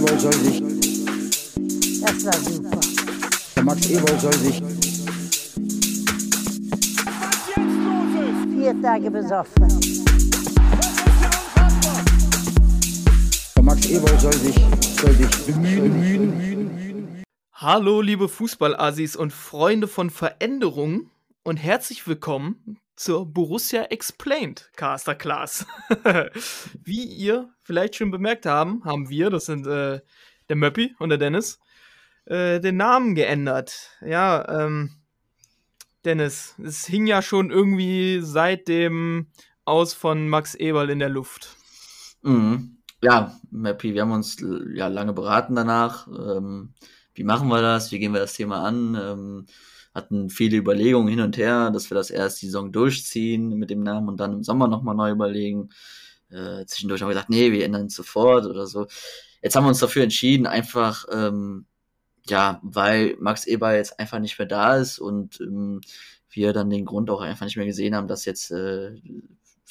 Ewald soll sich, Das war super. der Max Ewald soll sich, Vier Tage besoffen. der Max Ewald soll sich, soll sich bemühen, Hallo, liebe Fußballassis und Freunde von Veränderung und herzlich willkommen zur Borussia Explained Caster Class. Wie ihr vielleicht schon bemerkt haben, haben wir, das sind äh, der Möppi und der Dennis, äh, den Namen geändert. Ja, ähm, Dennis, es hing ja schon irgendwie seit dem Aus von Max Eberl in der Luft. Mhm. Ja, Mappy, wir haben uns ja lange beraten danach. Ähm, wie machen wir das? Wie gehen wir das Thema an? Ähm, hatten viele Überlegungen hin und her, dass wir das erst die Saison durchziehen mit dem Namen und dann im Sommer nochmal neu überlegen. Äh, zwischendurch haben wir gesagt, nee, wir ändern es sofort oder so. Jetzt haben wir uns dafür entschieden, einfach, ähm, ja, weil Max Eber jetzt einfach nicht mehr da ist und ähm, wir dann den Grund auch einfach nicht mehr gesehen haben, das jetzt, äh,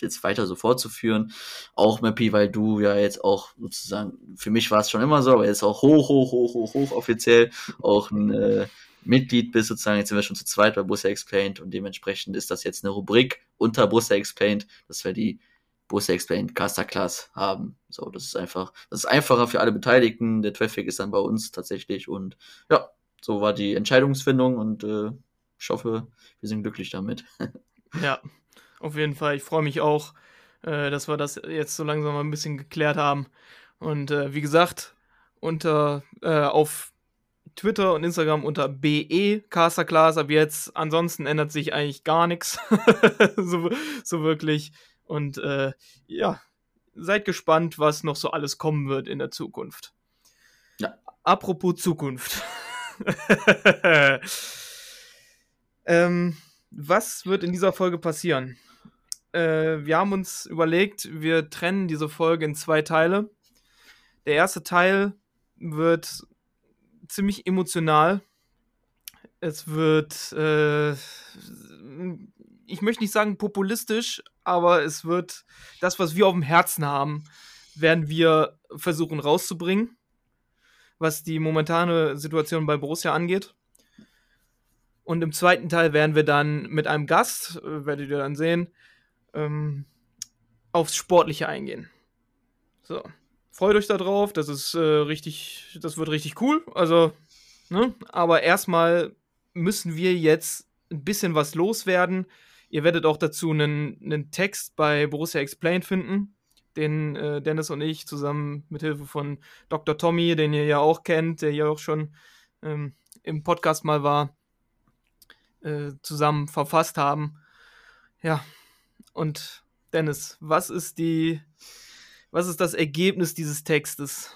jetzt weiter so fortzuführen. Auch Mappy, weil du ja jetzt auch sozusagen, für mich war es schon immer so, aber jetzt auch hoch, hoch, hoch, hoch, hoch offiziell auch ein äh, Mitglied bist sozusagen. Jetzt sind wir schon zu zweit bei Borussia Explained und dementsprechend ist das jetzt eine Rubrik unter Borussia Explained, dass wir die Borussia Explained Caster Class haben. So, das ist einfach, das ist einfacher für alle Beteiligten. Der Traffic ist dann bei uns tatsächlich und ja, so war die Entscheidungsfindung und äh, ich hoffe, wir sind glücklich damit. Ja, auf jeden Fall. Ich freue mich auch, äh, dass wir das jetzt so langsam mal ein bisschen geklärt haben. Und äh, wie gesagt, unter äh, auf Twitter und Instagram unter BE Casterclass ab jetzt. Ansonsten ändert sich eigentlich gar nichts. so, so wirklich. Und äh, ja, seid gespannt, was noch so alles kommen wird in der Zukunft. Ja. Apropos Zukunft. ähm, was wird in dieser Folge passieren? Äh, wir haben uns überlegt, wir trennen diese Folge in zwei Teile. Der erste Teil wird ziemlich emotional. Es wird, äh, ich möchte nicht sagen populistisch, aber es wird das, was wir auf dem Herzen haben, werden wir versuchen rauszubringen, was die momentane Situation bei Borussia angeht. Und im zweiten Teil werden wir dann mit einem Gast, äh, werdet ihr dann sehen, ähm, aufs Sportliche eingehen. So. Freut euch darauf, das ist äh, richtig, das wird richtig cool. Also, ne? Aber erstmal müssen wir jetzt ein bisschen was loswerden. Ihr werdet auch dazu einen, einen Text bei Borussia Explained finden, den äh, Dennis und ich zusammen mit Hilfe von Dr. Tommy, den ihr ja auch kennt, der ja auch schon ähm, im Podcast mal war, äh, zusammen verfasst haben. Ja, und Dennis, was ist die, was ist das Ergebnis dieses Textes?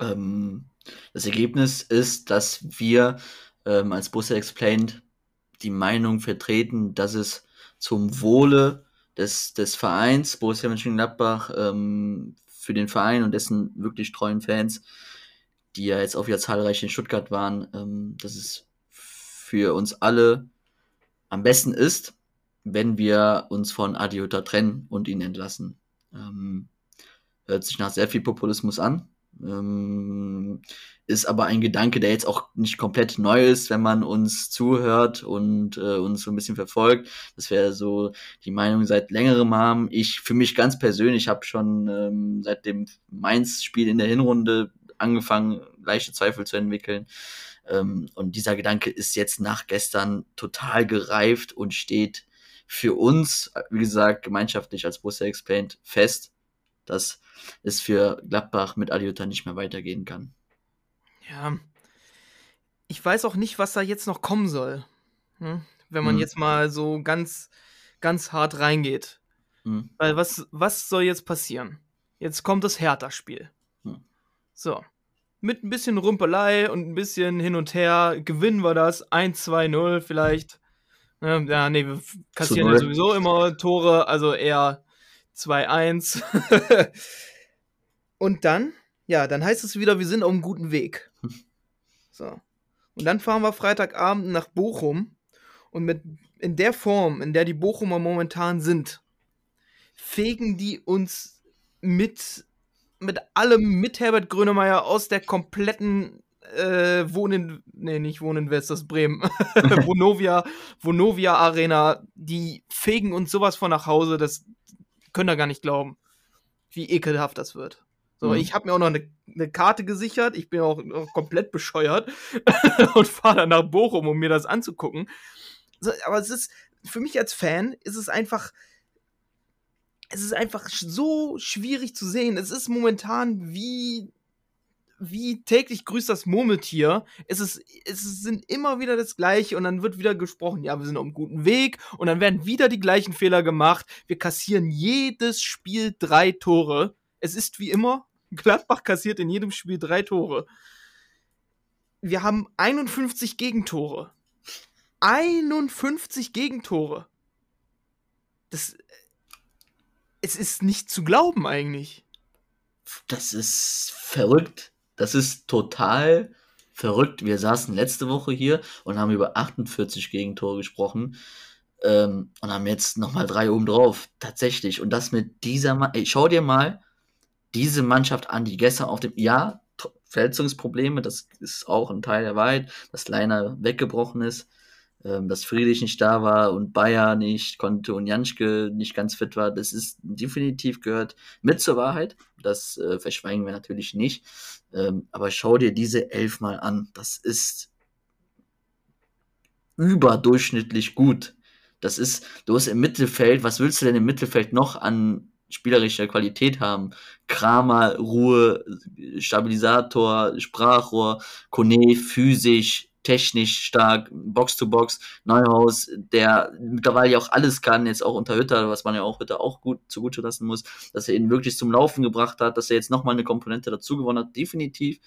Ähm, das Ergebnis ist, dass wir ähm, als Borussia Explained die Meinung vertreten, dass es zum Wohle des, des Vereins Borussia Mönchengladbach ähm, für den Verein und dessen wirklich treuen Fans, die ja jetzt auch wieder zahlreich in Stuttgart waren, ähm, dass es für uns alle am besten ist, wenn wir uns von Adi Hütter trennen und ihn entlassen. Ähm, hört sich nach sehr viel Populismus an. Ähm, ist aber ein Gedanke, der jetzt auch nicht komplett neu ist, wenn man uns zuhört und äh, uns so ein bisschen verfolgt. Das wäre so die Meinung seit längerem haben. Ich für mich ganz persönlich habe schon ähm, seit dem Mainz-Spiel in der Hinrunde angefangen, leichte Zweifel zu entwickeln. Ähm, und dieser Gedanke ist jetzt nach gestern total gereift und steht für uns, wie gesagt, gemeinschaftlich als Borussia Explained fest, dass es für Gladbach mit Adiota nicht mehr weitergehen kann. Ja, ich weiß auch nicht, was da jetzt noch kommen soll. Hm? Wenn man Hm. jetzt mal so ganz, ganz hart reingeht. Hm. Weil was, was soll jetzt passieren? Jetzt kommt das Hertha-Spiel. Hm. So. Mit ein bisschen Rumpelei und ein bisschen hin und her gewinnen wir das. 1-2-0 vielleicht. Ja, ja, nee, wir kassieren ja sowieso immer Tore, also eher 2-1. und dann, ja, dann heißt es wieder, wir sind auf einem guten Weg. So. Und dann fahren wir Freitagabend nach Bochum und mit in der Form, in der die Bochumer momentan sind, fegen die uns mit mit allem mit Herbert Grönemeyer aus der kompletten äh, Wohnen, nee, nicht Wohnen West, das ist Bremen, Vonovia, Vonovia Arena, die fegen uns sowas von nach Hause, das können da gar nicht glauben, wie ekelhaft das wird. So, Mhm. ich habe mir auch noch eine, eine Karte gesichert, ich bin auch, auch komplett bescheuert und fahre dann nach Bochum, um mir das anzugucken. So, aber es ist, für mich als Fan, ist es einfach, es ist einfach so schwierig zu sehen. Es ist momentan wie, wie täglich grüßt das Murmeltier. Es, ist, es sind immer wieder das Gleiche und dann wird wieder gesprochen, ja, wir sind auf einem guten Weg und dann werden wieder die gleichen Fehler gemacht. Wir kassieren jedes Spiel drei Tore. Es ist wie immer, Gladbach kassiert in jedem Spiel drei Tore. Wir haben 51 Gegentore. 51 Gegentore. Das. Es ist nicht zu glauben eigentlich. Das ist verrückt. Das ist total verrückt. Wir saßen letzte Woche hier und haben über 48 Gegentore gesprochen ähm, und haben jetzt nochmal drei oben drauf. Tatsächlich. Und das mit dieser Ma Ey, schau dir mal diese Mannschaft an, die gestern auf dem. Ja, Verletzungsprobleme, das ist auch ein Teil der Wahrheit, dass Leiner weggebrochen ist, ähm, dass Friedrich nicht da war und Bayer nicht konnte und Janschke nicht ganz fit war. Das ist definitiv gehört mit zur Wahrheit. Das äh, verschweigen wir natürlich nicht. Ähm, aber schau dir diese elf mal an. Das ist überdurchschnittlich gut. Das ist, du hast im Mittelfeld, was willst du denn im Mittelfeld noch an spielerischer Qualität haben? Kramer, Ruhe, Stabilisator, Sprachrohr, Kone, physisch, technisch stark, Box to Box, Neuhaus, der mittlerweile ja auch alles kann, jetzt auch unter Hütter, was man ja auch Hütter auch gut zugute lassen muss, dass er ihn wirklich zum Laufen gebracht hat, dass er jetzt nochmal eine Komponente dazu gewonnen hat, definitiv.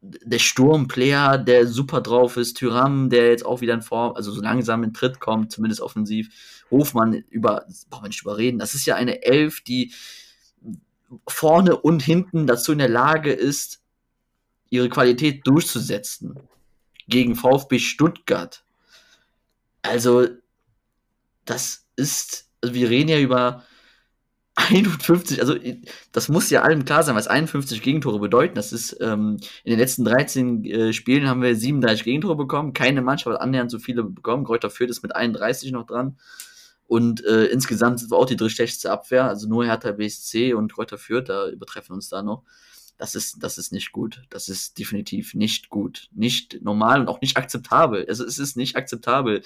Der Sturmplayer, der super drauf ist, Tyram, der jetzt auch wieder in Form, also so langsam in Tritt kommt, zumindest offensiv. Hofmann, über, brauchen wir nicht überreden. Das ist ja eine Elf, die vorne und hinten dazu in der Lage ist, ihre Qualität durchzusetzen. Gegen VfB Stuttgart. Also, das ist, also wir reden ja über 51, also das muss ja allen klar sein, was 51 Gegentore bedeuten. Das ist, ähm, in den letzten 13 äh, Spielen haben wir 37 Gegentore bekommen. Keine Mannschaft hat annähernd so viele bekommen. Kräuter Fürth ist mit 31 noch dran. Und äh, insgesamt sind wir auch die drittschlechteste Abwehr. Also nur Hertha BSC und Kräuter Fürth, da übertreffen uns da noch. Das ist, das ist nicht gut. Das ist definitiv nicht gut. Nicht normal und auch nicht akzeptabel. Also es ist nicht akzeptabel.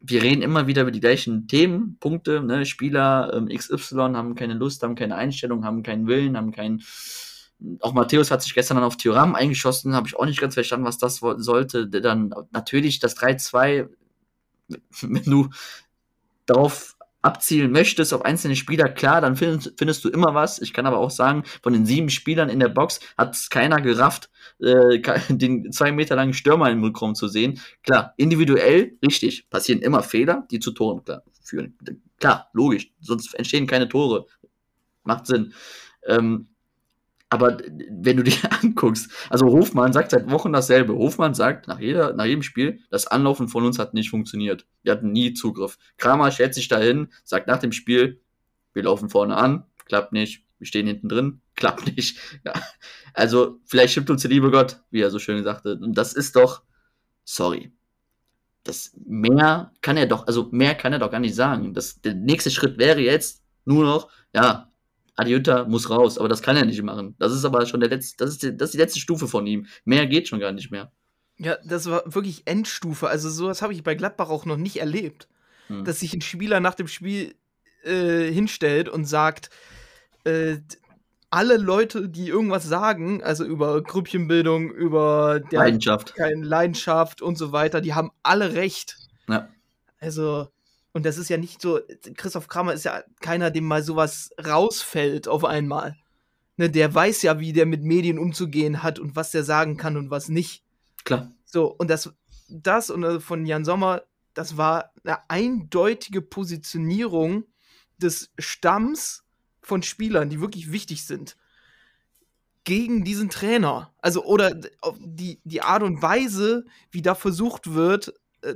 Wir reden immer wieder über die gleichen Themen, Punkte, ne? Spieler ähm, XY haben keine Lust, haben keine Einstellung, haben keinen Willen, haben keinen. Auch Matthäus hat sich gestern dann auf Thuram eingeschossen, habe ich auch nicht ganz verstanden, was das sollte. Dann natürlich das 3-2, wenn du darauf abzielen möchtest auf einzelne Spieler, klar, dann findest, findest du immer was. Ich kann aber auch sagen, von den sieben Spielern in der Box hat es keiner gerafft, äh, den zwei Meter langen Stürmer im Rückraum zu sehen. Klar, individuell, richtig, passieren immer Fehler, die zu Toren klar, führen. Klar, logisch, sonst entstehen keine Tore. Macht Sinn. Ähm, aber wenn du dir anguckst, also Hofmann sagt seit Wochen dasselbe. Hofmann sagt nach, jeder, nach jedem Spiel, das Anlaufen von uns hat nicht funktioniert. Wir hatten nie Zugriff. Kramer stellt sich dahin, sagt nach dem Spiel, wir laufen vorne an, klappt nicht, wir stehen hinten drin, klappt nicht. Ja. Also vielleicht stimmt uns der liebe Gott, wie er so schön sagte. Und das ist doch, sorry. Das mehr kann er doch, also mehr kann er doch gar nicht sagen. Das, der nächste Schritt wäre jetzt nur noch, ja, Adiutta muss raus, aber das kann er nicht machen. Das ist aber schon der letzte, das ist die, das ist die letzte Stufe von ihm. Mehr geht schon gar nicht mehr. Ja, das war wirklich Endstufe. Also sowas habe ich bei Gladbach auch noch nicht erlebt. Hm. Dass sich ein Spieler nach dem Spiel äh, hinstellt und sagt, äh, alle Leute, die irgendwas sagen, also über Grüppchenbildung, über der Leidenschaft. Leidenschaft und so weiter, die haben alle recht. Ja. Also, und das ist ja nicht so, Christoph Kramer ist ja keiner, dem mal sowas rausfällt auf einmal. Ne, der weiß ja, wie der mit Medien umzugehen hat und was der sagen kann und was nicht. Klar. So, und das, das und äh, von Jan Sommer, das war eine eindeutige Positionierung des Stamms von Spielern, die wirklich wichtig sind, gegen diesen Trainer. Also, oder die, die Art und Weise, wie da versucht wird, äh,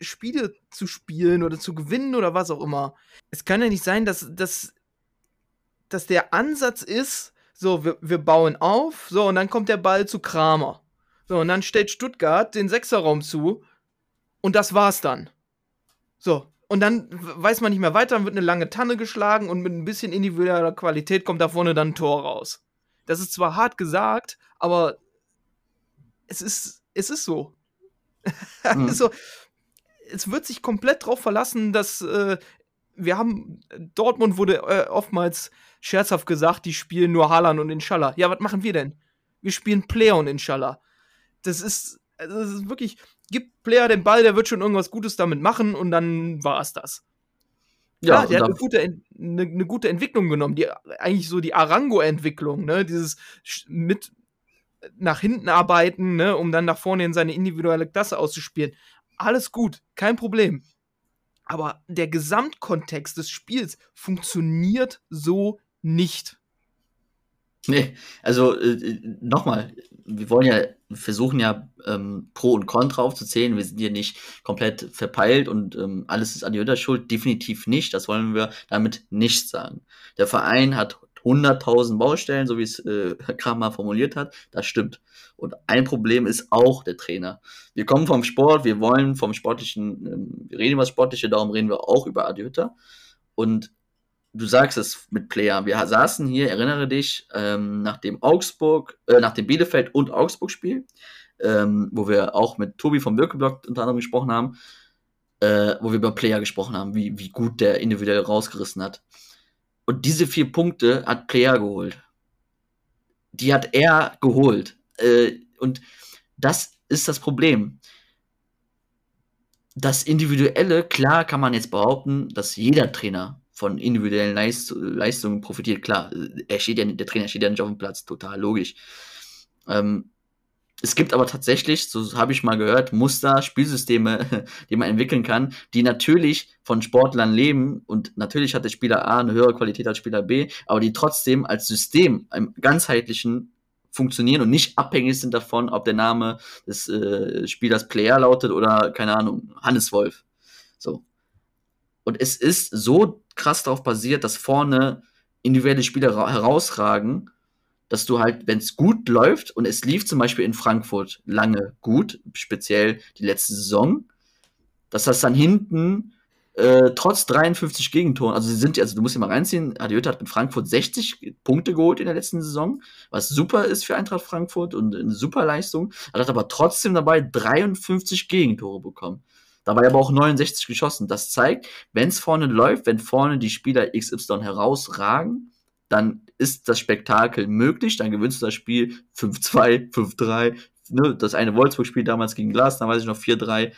Spiele zu spielen oder zu gewinnen oder was auch immer. Es kann ja nicht sein, dass, dass dass der Ansatz ist, so, wir, wir bauen auf, so, und dann kommt der Ball zu Kramer. So, und dann stellt Stuttgart den Sechserraum zu und das war's dann. So, und dann weiß man nicht mehr weiter, dann wird eine lange Tanne geschlagen und mit ein bisschen individueller Qualität kommt da vorne dann ein Tor raus. Das ist zwar hart gesagt, aber es ist, es ist so. Mhm. also, es wird sich komplett darauf verlassen, dass äh, wir haben, Dortmund wurde äh, oftmals scherzhaft gesagt, die spielen nur Haaland und Inshallah. Ja, was machen wir denn? Wir spielen Player und Inshallah. Das ist, also das ist wirklich, gibt Player den Ball, der wird schon irgendwas Gutes damit machen und dann war es das. Ja, Klar, der hat eine gute, eine, eine gute Entwicklung genommen, die eigentlich so die Arango-Entwicklung, ne? Dieses mit nach hinten arbeiten, ne, um dann nach vorne in seine individuelle Klasse auszuspielen. Alles gut, kein Problem. Aber der Gesamtkontext des Spiels funktioniert so nicht. Nee, also äh, nochmal, wir wollen ja, versuchen ja ähm, Pro und Contra aufzuzählen. Wir sind hier nicht komplett verpeilt und ähm, alles ist an die Schuld. Definitiv nicht. Das wollen wir damit nicht sagen. Der Verein hat 100.000 Baustellen, so wie es äh, Kramer formuliert hat. Das stimmt. Und ein Problem ist auch der Trainer. Wir kommen vom Sport, wir wollen vom Sportlichen, ähm, wir reden über das Sportliche, darum reden wir auch über Adi Hütter. Und du sagst es mit Player. Wir saßen hier, erinnere dich, ähm, nach dem Augsburg, äh, nach dem Bielefeld und Augsburg-Spiel, ähm, wo wir auch mit Tobi vom Birkeblock unter anderem gesprochen haben, äh, wo wir über Player gesprochen haben, wie, wie gut der individuell rausgerissen hat. Und diese vier Punkte hat Player geholt. Die hat er geholt. Äh, und das ist das Problem. Das Individuelle, klar kann man jetzt behaupten, dass jeder Trainer von individuellen Leist Leistungen profitiert. Klar, er steht ja, der Trainer steht ja nicht auf dem Platz, total logisch. Ähm, es gibt aber tatsächlich, so habe ich mal gehört, Muster, Spielsysteme, die man entwickeln kann, die natürlich von Sportlern leben und natürlich hat der Spieler A eine höhere Qualität als Spieler B, aber die trotzdem als System im ganzheitlichen funktionieren und nicht abhängig sind davon, ob der Name des äh, Spielers Player lautet oder keine Ahnung, Hannes Wolf. So. Und es ist so krass darauf basiert, dass vorne individuelle Spieler herausragen dass du halt, wenn es gut läuft, und es lief zum Beispiel in Frankfurt lange gut, speziell die letzte Saison, dass das dann hinten äh, trotz 53 Gegentoren, also sie sind, also du musst ja mal reinziehen, Adiota hat mit Frankfurt 60 Punkte geholt in der letzten Saison, was super ist für Eintracht Frankfurt und eine super Leistung, hat aber trotzdem dabei 53 Gegentore bekommen. Dabei aber auch 69 geschossen. Das zeigt, wenn es vorne läuft, wenn vorne die Spieler XY herausragen, dann ist das Spektakel möglich, dann gewinnst du das Spiel 5-2, 5-3, ne, das eine Wolfsburg-Spiel damals gegen Glas, dann weiß ich noch 4-3,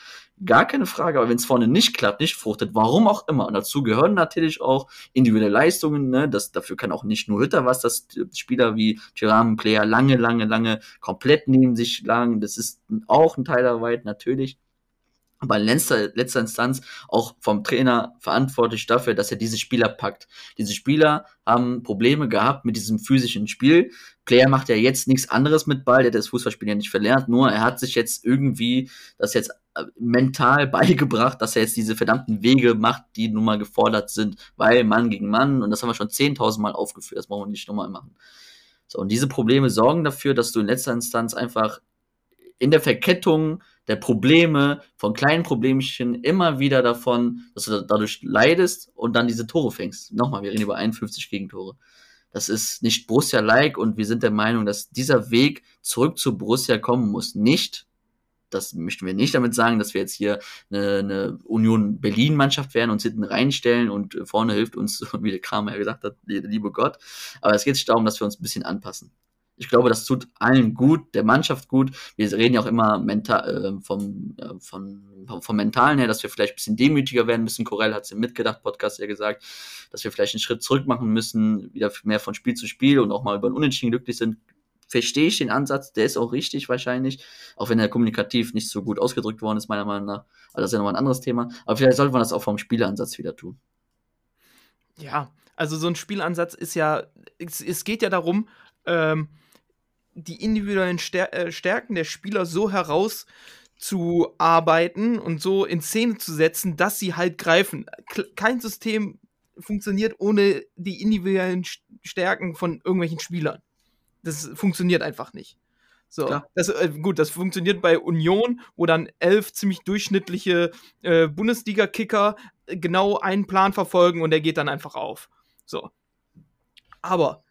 gar keine Frage, aber wenn es vorne nicht klappt, nicht fruchtet, warum auch immer, und dazu gehören natürlich auch individuelle Leistungen, ne, das, dafür kann auch nicht nur Hütter was, dass Spieler wie Tyram Player lange, lange, lange komplett neben sich lagen, das ist auch ein Teil der Arbeit, natürlich, aber in letzter, letzter Instanz auch vom Trainer verantwortlich dafür, dass er diese Spieler packt. Diese Spieler haben Probleme gehabt mit diesem physischen Spiel. Player macht ja jetzt nichts anderes mit Ball, der das Fußballspiel ja nicht verlernt, nur er hat sich jetzt irgendwie das jetzt äh, mental beigebracht, dass er jetzt diese verdammten Wege macht, die nun mal gefordert sind, weil Mann gegen Mann, und das haben wir schon 10.000 Mal aufgeführt, das brauchen wir nicht nochmal machen. So, und diese Probleme sorgen dafür, dass du in letzter Instanz einfach in der Verkettung der Probleme, von kleinen Problemchen immer wieder davon, dass du dadurch leidest und dann diese Tore fängst. Nochmal, wir reden über 51 Gegentore. Das ist nicht Borussia-like und wir sind der Meinung, dass dieser Weg zurück zu Borussia kommen muss. Nicht, das möchten wir nicht damit sagen, dass wir jetzt hier eine, eine Union Berlin-Mannschaft werden, uns hinten reinstellen und vorne hilft uns, wie der Kramer gesagt hat, liebe Gott. Aber es geht darum, dass wir uns ein bisschen anpassen. Ich glaube, das tut allen gut, der Mannschaft gut. Wir reden ja auch immer mental, äh, vom, äh, von, vom Mentalen her, dass wir vielleicht ein bisschen demütiger werden müssen. Corell hat es im Mitgedacht-Podcast ja gesagt, dass wir vielleicht einen Schritt zurück machen müssen, wieder mehr von Spiel zu Spiel und auch mal über ein Unentschieden glücklich sind. Verstehe ich den Ansatz, der ist auch richtig wahrscheinlich, auch wenn er kommunikativ nicht so gut ausgedrückt worden ist, meiner Meinung nach. Also das ist ja nochmal ein anderes Thema. Aber vielleicht sollte man das auch vom Spielansatz wieder tun. Ja, also so ein Spielansatz ist ja, es, es geht ja darum, ähm, die individuellen Stär äh, Stärken der Spieler so herauszuarbeiten und so in Szene zu setzen, dass sie halt greifen. Kein System funktioniert ohne die individuellen St- Stärken von irgendwelchen Spielern. Das funktioniert einfach nicht. So, das, äh, gut, das funktioniert bei Union, wo dann elf ziemlich durchschnittliche äh, Bundesliga-Kicker äh, genau einen Plan verfolgen und der geht dann einfach auf. So. Aber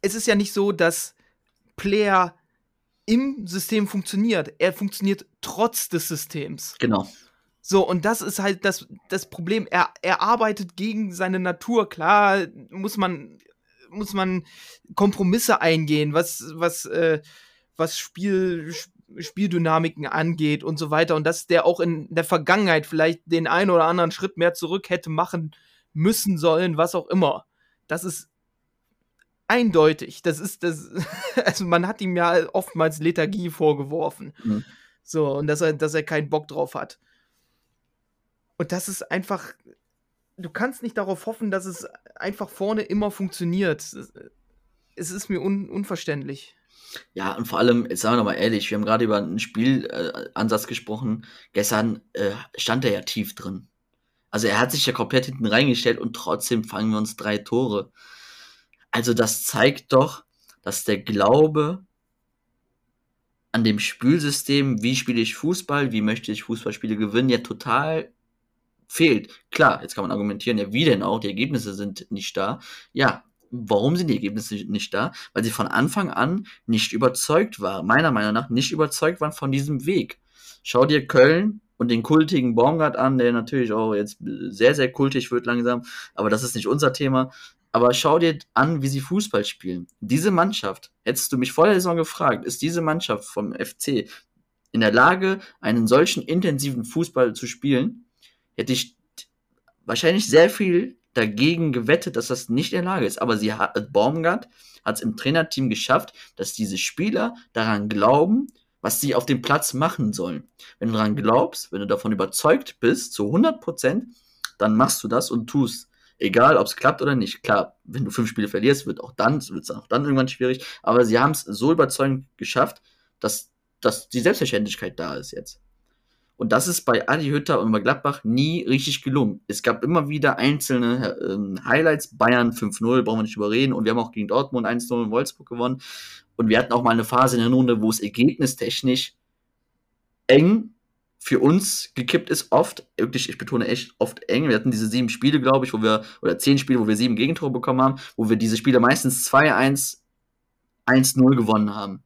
es ist ja nicht so, dass Player im System funktioniert. Er funktioniert trotz des Systems. Genau. So, und das ist halt das, das Problem. Er, er arbeitet gegen seine Natur. Klar, muss man, muss man Kompromisse eingehen, was, was, äh, was Spiel, Spieldynamiken angeht und so weiter. Und dass der auch in der Vergangenheit vielleicht den einen oder anderen Schritt mehr zurück hätte machen müssen sollen, was auch immer. Das ist eindeutig. Das ist das. Also man hat ihm ja oftmals Lethargie vorgeworfen. Mhm. So, und dass er, dass er keinen Bock drauf hat. Und das ist einfach. Du kannst nicht darauf hoffen, dass es einfach vorne immer funktioniert. Es- ist mir un unverständlich. Ja, und vor allem, jetzt sagen wir mal ehrlich, wir haben gerade über einen Spielansatz Ansatz gesprochen. Gestern äh, stand er ja tief drin. Also er hat sich ja komplett hinten reingestellt und trotzdem fangen wir uns drei Tore. Also das zeigt doch, dass der Glaube an dem Spielsystem, wie spiele ich Fußball, wie möchte ich Fußballspiele gewinnen, ja total fehlt. Klar, jetzt kann man argumentieren, ja, wie denn auch, die Ergebnisse sind nicht da. Ja, warum sind die Ergebnisse nicht da? Weil sie von Anfang an nicht überzeugt waren, meiner Meinung nach nicht überzeugt waren von diesem Weg. Schau dir Köln und den kultigen Baumgart an, der natürlich auch jetzt sehr, sehr kultig wird langsam, aber das ist nicht unser Thema. Aber schau dir an, wie sie Fußball spielen. Diese Mannschaft, hättest du mich vor der Saison gefragt, ist diese Mannschaft vom FC in der Lage, einen solchen intensiven Fußball zu spielen, hätte ich wahrscheinlich sehr viel dagegen gewettet, dass das nicht in der Lage ist. Aber sie hat, Baumgart hat es im Trainerteam geschafft, dass diese Spieler daran glauben, was sie auf dem Platz machen sollen. Wenn du daran glaubst, wenn du davon überzeugt bist, zu 100 Prozent, dann machst du das und tust. Egal, ob es klappt oder nicht. Klar, wenn du fünf Spiele verlierst, wird auch dann, wird es auch dann irgendwann schwierig. Aber sie haben es so überzeugend geschafft, dass, dass die Selbstverständlichkeit da ist jetzt. Und das ist bei Adi Hütter und bei Gladbach nie richtig gelungen. Es gab immer wieder einzelne ähm, Highlights. Bayern 5-0, brauchen wir nicht überreden. Und wir haben auch gegen Dortmund 1-0 in Wolfsburg gewonnen. Und wir hatten auch mal eine Phase in der Runde, wo es ergebnistechnisch eng für uns gekippt ist, oft, wirklich, ich betone echt oft eng. Wir hatten diese sieben Spiele, glaube ich, wo wir, oder zehn Spiele, wo wir sieben Gegentore bekommen haben, wo wir diese Spiele meistens 2-1, 1-0 gewonnen haben.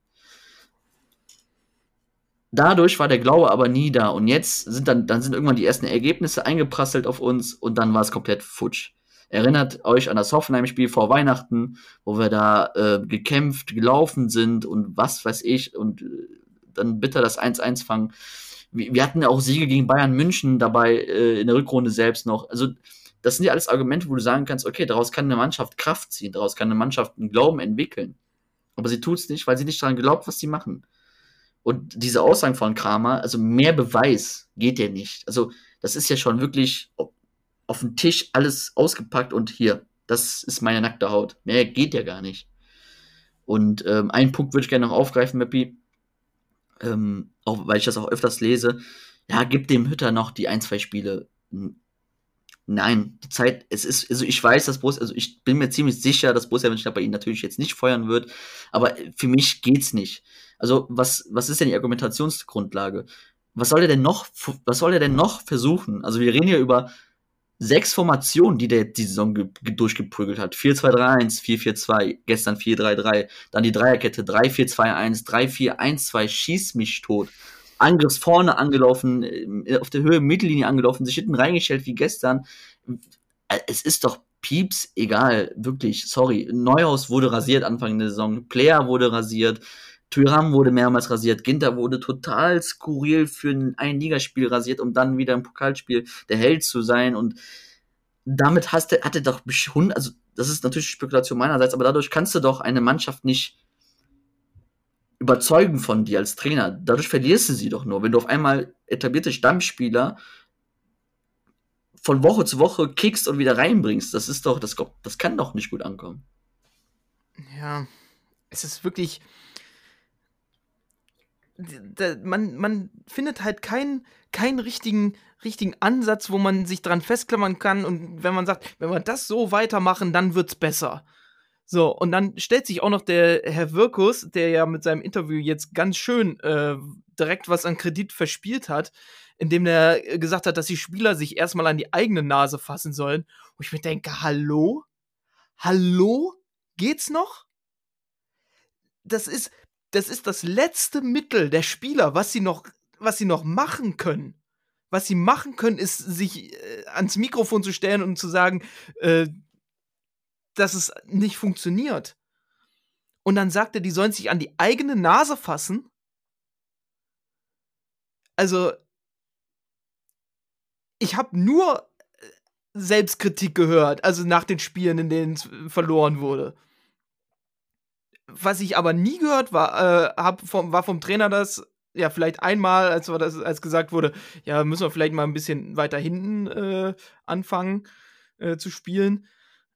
Dadurch war der Glaube aber nie da. Und jetzt sind dann, dann sind irgendwann die ersten Ergebnisse eingeprasselt auf uns und dann war es komplett futsch. Erinnert euch an das Hoffenheim-Spiel vor Weihnachten, wo wir da äh, gekämpft, gelaufen sind und was weiß ich und äh, dann bitter das 1-1 fangen. Wir, hatten ja auch Siege gegen Bayern München dabei äh, in der Rückrunde selbst noch. Also das sind ja alles Argumente, wo du sagen kannst, okay, daraus kann eine Mannschaft Kraft ziehen, daraus kann eine Mannschaft einen Glauben entwickeln. Aber sie tut es nicht, weil sie nicht daran glaubt, was sie machen. Und diese Aussagen von Kramer, also mehr Beweis geht ja nicht. Also das ist ja schon wirklich auf dem Tisch alles ausgepackt und hier, das ist meine nackte Haut. Mehr geht ja gar nicht. Und ähm, einen Punkt würde ich gerne noch aufgreifen, Mappi, ähm, auch, weil ich das auch öfters lese. Ja, gib dem Hütter noch die ein, zwei Spiele. Nein, die Zeit, es ist, also ich weiß, dass Borussia, also ich bin mir ziemlich sicher, dass Borussia Mönchengladbach ihn natürlich jetzt nicht feuern wird, aber für mich geht's nicht. Also, was, was ist denn die Argumentationsgrundlage? Was soll er denn noch, was soll er denn noch versuchen? Also, wir reden hier über sechs Formationen, die der die Saison durchgeprügelt hat. 4-2-3-1, 4-4-2, gestern 4-3-3, dann die Dreierkette 3-4-2-1, 3-4-1-2, schieß mich tot. Angriffs vorne angelaufen, auf der Höhe Mittellinie angelaufen, sich hinten reingestellt wie gestern. Es ist doch Pieps egal, wirklich, sorry. Neuhaus wurde rasiert Anfang der Saison, Player wurde rasiert, Tyram wurde mehrmals rasiert, Ginter wurde total skurril für ein, ein Ligaspiel rasiert, um dann wieder im Pokalspiel der Held zu sein und damit hast du, hatte doch also das ist natürlich Spekulation meinerseits, aber dadurch kannst du doch eine Mannschaft nicht überzeugen von dir als Trainer. Dadurch verlierst du sie doch nur, wenn du auf einmal etablierte Stammspieler von Woche zu Woche kickst und wieder reinbringst. Das ist doch, das, das kann doch nicht gut ankommen. Ja, es ist wirklich. Man, man findet halt keinen, keinen richtigen, richtigen Ansatz, wo man sich dran festklammern kann und wenn man sagt, wenn wir das so weitermachen, dann wird's besser. So, und dann stellt sich auch noch der Herr Wirkus, der ja mit seinem Interview jetzt ganz schön äh, direkt was an Kredit verspielt hat, indem er gesagt hat, dass die Spieler sich erstmal an die eigene Nase fassen sollen. Wo ich mir denke, hallo? Hallo? Geht's noch? Das ist, das ist das letzte Mittel der Spieler, was sie noch, was sie noch machen können. Was sie machen können, ist, sich äh, ans Mikrofon zu stellen und zu sagen, äh, dass es nicht funktioniert. Und dann sagt er, die sollen sich an die eigene Nase fassen. Also, ich habe nur äh, Selbstkritik gehört, also nach den Spielen, in denen es verloren wurde. Was ich aber nie gehört war, äh, hab vom, war vom Trainer das, ja, vielleicht einmal, als, das, als gesagt wurde, ja, müssen wir vielleicht mal ein bisschen weiter hinten äh, anfangen äh, zu spielen.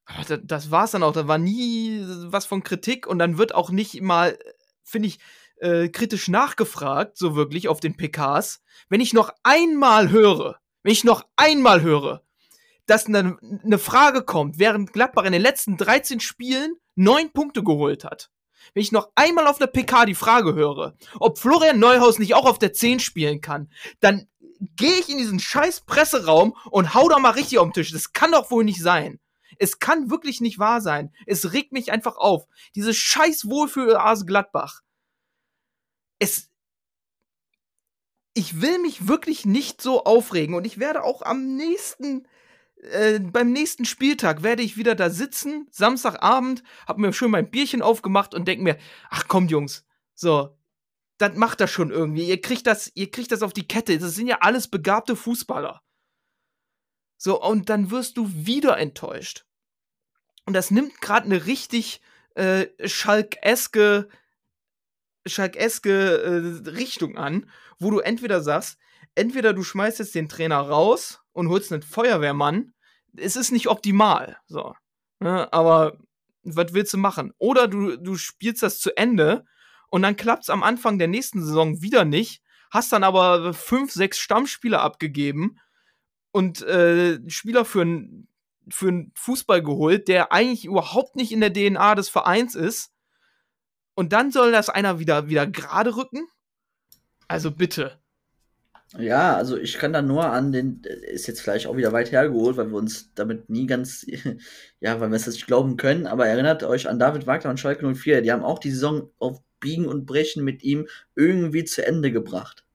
Aber das, das war es dann auch. Da war nie was von Kritik und dann wird auch nicht mal, finde ich, äh, kritisch nachgefragt, so wirklich auf den PKs. Wenn ich noch einmal höre, wenn ich noch einmal höre, dass eine, eine Frage kommt, während Gladbach in den letzten 13 Spielen neun Punkte geholt hat. Wenn ich noch einmal auf der PK die Frage höre, ob Florian Neuhaus nicht auch auf der 10 spielen kann, dann gehe ich in diesen scheiß Presseraum und hau da mal richtig auf den Tisch. Das kann doch wohl nicht sein. Es kann wirklich nicht wahr sein. Es regt mich einfach auf. Diese scheiß Wohlfühl-Ase Gladbach. Es, ich will mich wirklich nicht so aufregen und ich werde auch am nächsten, äh, beim nächsten Spieltag werde ich wieder da sitzen, Samstagabend, hab mir schön mein Bierchen aufgemacht und denk mir, ach kommt Jungs, so, das macht das schon irgendwie. Ihr kriegt das, ihr kriegt das auf die Kette. Das sind ja alles begabte Fußballer. So, und dann wirst du wieder enttäuscht. Und das nimmt gerade eine richtig äh, Schalk-eske Schalk-eske äh, Richtung an, wo du entweder sagst, entweder du schmeißt jetzt den Trainer raus und holst einen Feuerwehrmann. Es ist nicht optimal, so. Ne? Aber was willst du machen? Oder du, du spielst das zu Ende und dann klappt es am Anfang der nächsten Saison wieder nicht, hast dann aber fünf, sechs Stammspieler abgegeben und äh, Spieler für einen für Fußball geholt, der eigentlich überhaupt nicht in der DNA des Vereins ist. Und dann soll das einer wieder, wieder gerade rücken? Also bitte. Ja, also ich kann da nur an den, ist jetzt vielleicht auch wieder weit hergeholt, weil wir uns damit nie ganz, ja, weil wir es nicht glauben können, aber erinnert euch an David Wagner und Schalke 04, die haben auch die Saison auf Biegen und Brechen mit ihm irgendwie zu Ende gebracht.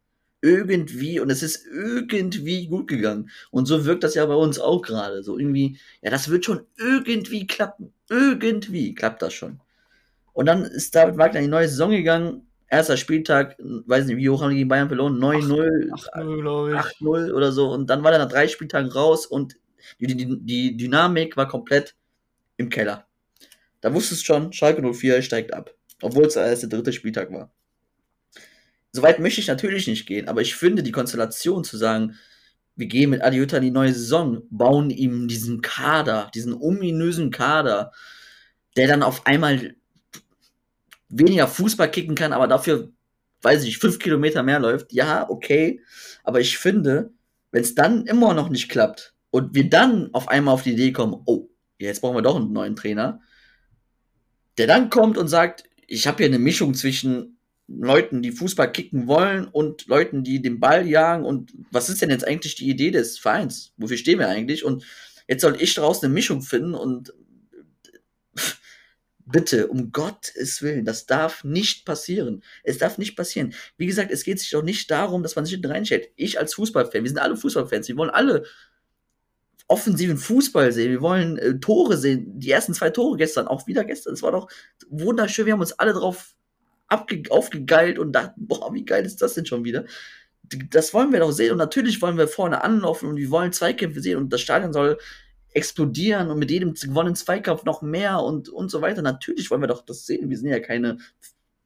Irgendwie, und es ist irgendwie gut gegangen. Und so wirkt das ja bei uns auch gerade. So irgendwie, ja, das wird schon irgendwie klappen. Irgendwie klappt das schon. Und dann ist David Wagner in die neue Saison gegangen. Erster Spieltag, weiß nicht, wie hoch haben die gegen Bayern verloren? 9-0, 8-0 oder so. Und dann war er nach drei Spieltagen raus und die, die, die Dynamik war komplett im Keller. Da wusstest du schon, Schalke 04 steigt ab. Obwohl es erst der dritte Spieltag war. Soweit möchte ich natürlich nicht gehen, aber ich finde die Konstellation zu sagen, wir gehen mit Adiota in die neue Saison, bauen ihm diesen Kader, diesen ominösen Kader, der dann auf einmal weniger Fußball kicken kann, aber dafür, weiß ich, fünf Kilometer mehr läuft. Ja, okay. Aber ich finde, wenn es dann immer noch nicht klappt und wir dann auf einmal auf die Idee kommen, oh, jetzt brauchen wir doch einen neuen Trainer, der dann kommt und sagt, ich habe hier eine Mischung zwischen Leuten, die Fußball kicken wollen und Leuten, die den Ball jagen und was ist denn jetzt eigentlich die Idee des Vereins? Wofür stehen wir eigentlich? Und jetzt soll ich daraus eine Mischung finden und Bitte, um Gottes Willen, das darf nicht passieren. Es darf nicht passieren. Wie gesagt, es geht sich doch nicht darum, dass man sich hinten reinstellt. Ich als Fußballfan, wir sind alle Fußballfans, wir wollen alle offensiven Fußball sehen, wir wollen äh, Tore sehen. Die ersten zwei Tore gestern, auch wieder gestern, es war doch wunderschön. Wir haben uns alle drauf aufgegeilt und dachten, boah, wie geil ist das denn schon wieder? Das wollen wir doch sehen und natürlich wollen wir vorne anlaufen und wir wollen Zweikämpfe sehen und das Stadion soll explodieren und mit jedem gewonnenen Zweikampf noch mehr und, und so weiter. Natürlich wollen wir doch das sehen. Wir sind ja keine,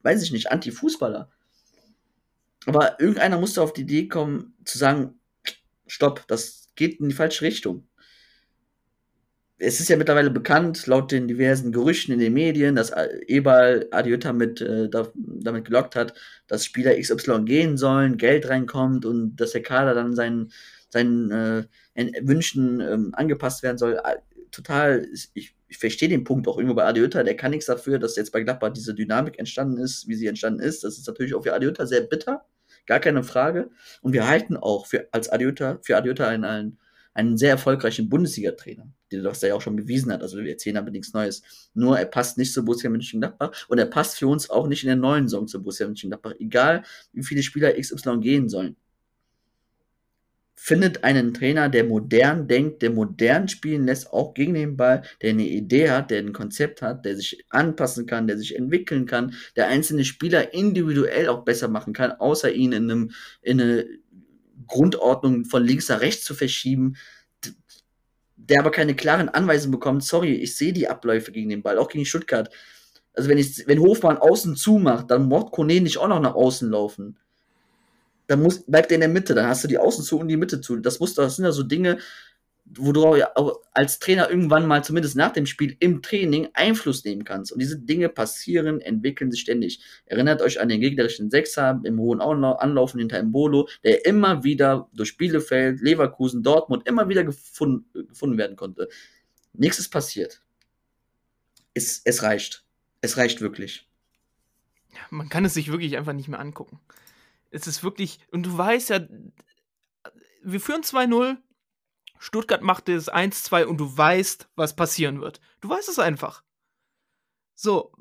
weiß ich nicht, Anti-Fußballer. Aber irgendeiner musste auf die Idee kommen, zu sagen, stopp, das geht in die falsche Richtung. Es ist ja mittlerweile bekannt, laut den diversen Gerüchten in den Medien, dass Ebal Adiota mit, äh, damit gelockt hat, dass Spieler XY gehen sollen, Geld reinkommt und dass der Kader dann seinen seinen äh, Wünschen ähm, angepasst werden soll. Äh, total, ich, ich verstehe den Punkt auch irgendwo bei Adiota, der kann nichts dafür, dass jetzt bei Gladbach diese Dynamik entstanden ist, wie sie entstanden ist. Das ist natürlich auch für Adiota sehr bitter, gar keine Frage. Und wir halten auch für, als Adiota, für Adiota einen, einen, einen sehr erfolgreichen Bundesliga-Trainer, der das ja auch schon bewiesen hat. Also wir erzählen aber nichts Neues. Nur er passt nicht zu Borussia Mönchengladbach und er passt für uns auch nicht in der neuen Saison zu Borussia Mönchengladbach, egal wie viele Spieler XY gehen sollen findet einen Trainer, der modern denkt, der modern spielen lässt, auch gegen den Ball, der eine Idee hat, der ein Konzept hat, der sich anpassen kann, der sich entwickeln kann, der einzelne Spieler individuell auch besser machen kann, außer ihn in, einem, in eine Grundordnung von links nach rechts zu verschieben, der aber keine klaren Anweisungen bekommt, sorry, ich sehe die Abläufe gegen den Ball, auch gegen Stuttgart. Also wenn ich, wenn Hofmann außen zumacht, dann muss Kone nicht auch noch nach außen laufen dann muss, bleibt er in der Mitte, dann hast du die Außen zu und die Mitte zu. Das, muss, das sind ja so Dinge, wo du auch als Trainer irgendwann mal, zumindest nach dem Spiel, im Training Einfluss nehmen kannst. Und diese Dinge passieren, entwickeln sich ständig. Erinnert euch an den gegnerischen Sechser im hohen Anlaufen hinter Mbolo, der immer wieder durch Bielefeld, Leverkusen, Dortmund immer wieder gefunden, gefunden werden konnte. Nichts ist passiert. Es, es reicht. Es reicht wirklich. Man kann es sich wirklich einfach nicht mehr angucken. Es ist wirklich, und du weißt ja, wir führen 2-0, Stuttgart macht es 1-2 und du weißt, was passieren wird. Du weißt es einfach. So,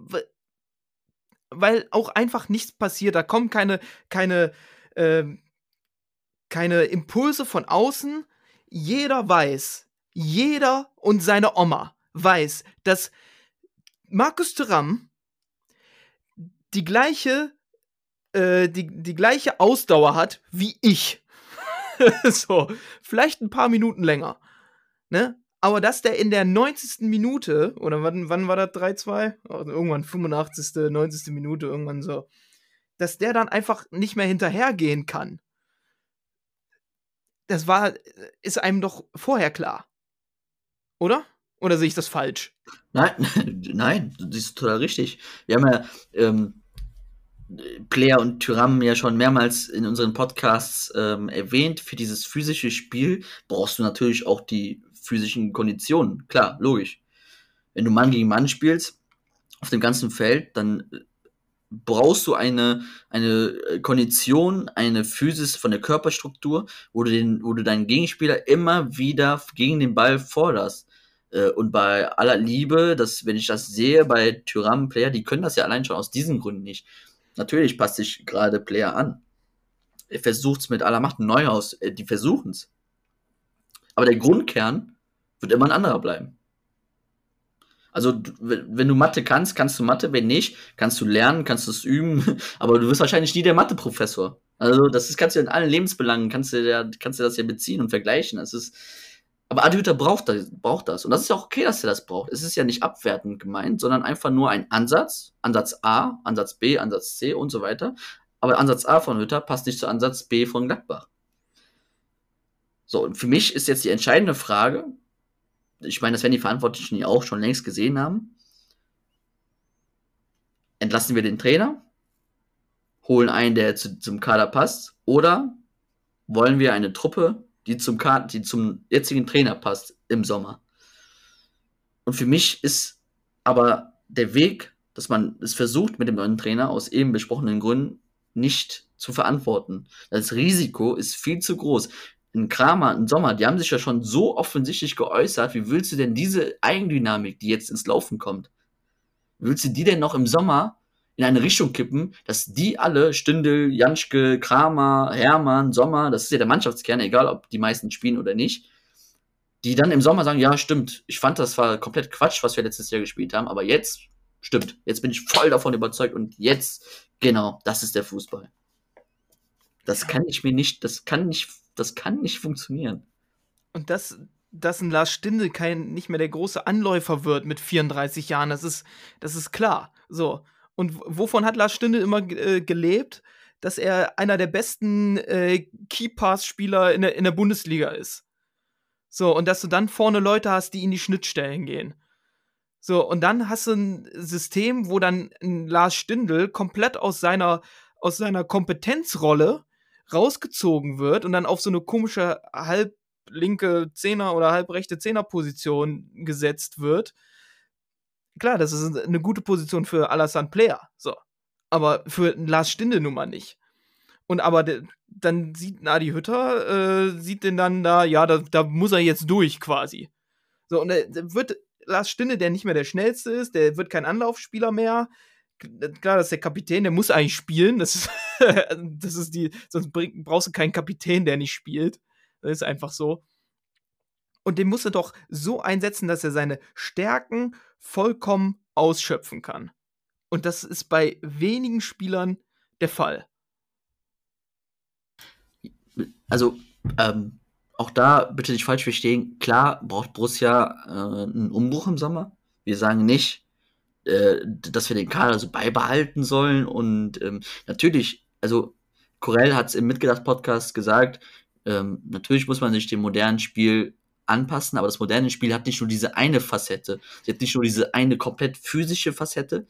weil auch einfach nichts passiert, da kommen keine, keine, äh, keine Impulse von außen. Jeder weiß, jeder und seine Oma weiß, dass Markus Thuram die gleiche äh, die, die gleiche Ausdauer hat wie ich. so, vielleicht ein paar Minuten länger. Ne? Aber dass der in der 90. Minute, oder wann, wann war das 3-2? Also irgendwann 85., 90. Minute, irgendwann so, dass der dann einfach nicht mehr hinterhergehen kann. Das war, ist einem doch vorher klar. Oder? Oder sehe ich das falsch? Nein, nein, das ist total richtig. Wir haben ja ähm, Player und Tyram ja schon mehrmals in unseren Podcasts ähm, erwähnt, für dieses physische Spiel brauchst du natürlich auch die physischen Konditionen. Klar, logisch. Wenn du Mann gegen Mann spielst, auf dem ganzen Feld, dann äh, brauchst du eine, eine äh, Kondition, eine Physis von der Körperstruktur, wo du, den, wo du deinen Gegenspieler immer wieder gegen den Ball forderst. Äh, und bei aller Liebe, dass, wenn ich das sehe bei Tyram-Player, die können das ja allein schon aus diesen Gründen nicht. Natürlich passt sich gerade Player an. Er versucht es mit aller Macht. Neuhaus, äh, die versuchen es. Aber der Grundkern wird immer ein anderer bleiben. Also, wenn du Mathe kannst, kannst du Mathe. Wenn nicht, kannst du lernen, kannst du es üben. Aber du wirst wahrscheinlich nie der Mathe-Professor. Also, das ist, kannst du in allen Lebensbelangen, kannst du, kannst du das ja beziehen und vergleichen. Das ist, aber Adhüter braucht das, braucht das. Und das ist ja auch okay, dass er das braucht. Es ist ja nicht abwertend gemeint, sondern einfach nur ein Ansatz. Ansatz A, Ansatz B, Ansatz C und so weiter. Aber Ansatz A von Hütter passt nicht zu Ansatz B von Gladbach. So, und für mich ist jetzt die entscheidende Frage, ich meine, das werden die Verantwortlichen ja auch schon längst gesehen haben. Entlassen wir den Trainer, holen einen, der zu, zum Kader passt, oder wollen wir eine Truppe die zum, die zum jetzigen Trainer passt im Sommer. Und für mich ist aber der Weg, dass man es versucht mit dem neuen Trainer aus eben besprochenen Gründen nicht zu verantworten. Das Risiko ist viel zu groß. Ein Kramer, ein Sommer, die haben sich ja schon so offensichtlich geäußert. Wie willst du denn diese Eigendynamik, die jetzt ins Laufen kommt, willst du die denn noch im Sommer in eine Richtung kippen, dass die alle, Stündel, Janschke, Kramer, Hermann, Sommer, das ist ja der Mannschaftskern, egal ob die meisten spielen oder nicht, die dann im Sommer sagen, ja, stimmt, ich fand das war komplett Quatsch, was wir letztes Jahr gespielt haben, aber jetzt stimmt, jetzt bin ich voll davon überzeugt und jetzt, genau, das ist der Fußball. Das kann ich mir nicht, das kann nicht, das kann nicht funktionieren. Und das, dass ein Lars Stindl kein, nicht mehr der große Anläufer wird mit 34 Jahren, das ist, das ist klar. So. Und wovon hat Lars Stindl immer äh, gelebt? Dass er einer der besten äh, Key-Pass-Spieler in der, in der Bundesliga ist. So, und dass du dann vorne Leute hast, die in die Schnittstellen gehen. So, und dann hast du ein System, wo dann Lars Stindl komplett aus seiner, aus seiner Kompetenzrolle rausgezogen wird und dann auf so eine komische halblinke Zehner oder halbrechte Zehnerposition gesetzt wird. Klar, das ist eine gute Position für Alassane Player, so. Aber für Lars Stinde nun mal nicht. Und aber dann sieht Adi Hütter, äh, sieht den dann da, ja, da, da muss er jetzt durch quasi. So, und er wird Lars Stinde, der nicht mehr der schnellste ist, der wird kein Anlaufspieler mehr. Klar, das ist der Kapitän, der muss eigentlich spielen. Das ist, das ist die, sonst brauchst du keinen Kapitän, der nicht spielt. Das ist einfach so. Und den musst du doch so einsetzen, dass er seine Stärken vollkommen ausschöpfen kann. Und das ist bei wenigen Spielern der Fall. Also, ähm, auch da bitte nicht falsch verstehen. Klar braucht Borussia äh, einen Umbruch im Sommer. Wir sagen nicht, äh, dass wir den Kader so beibehalten sollen. Und ähm, natürlich, also Corell hat es im Mitgedacht-Podcast gesagt, ähm, natürlich muss man sich dem modernen Spiel anpassen, aber das moderne Spiel hat nicht nur diese eine Facette. Sie hat nicht nur diese eine komplett physische Facette,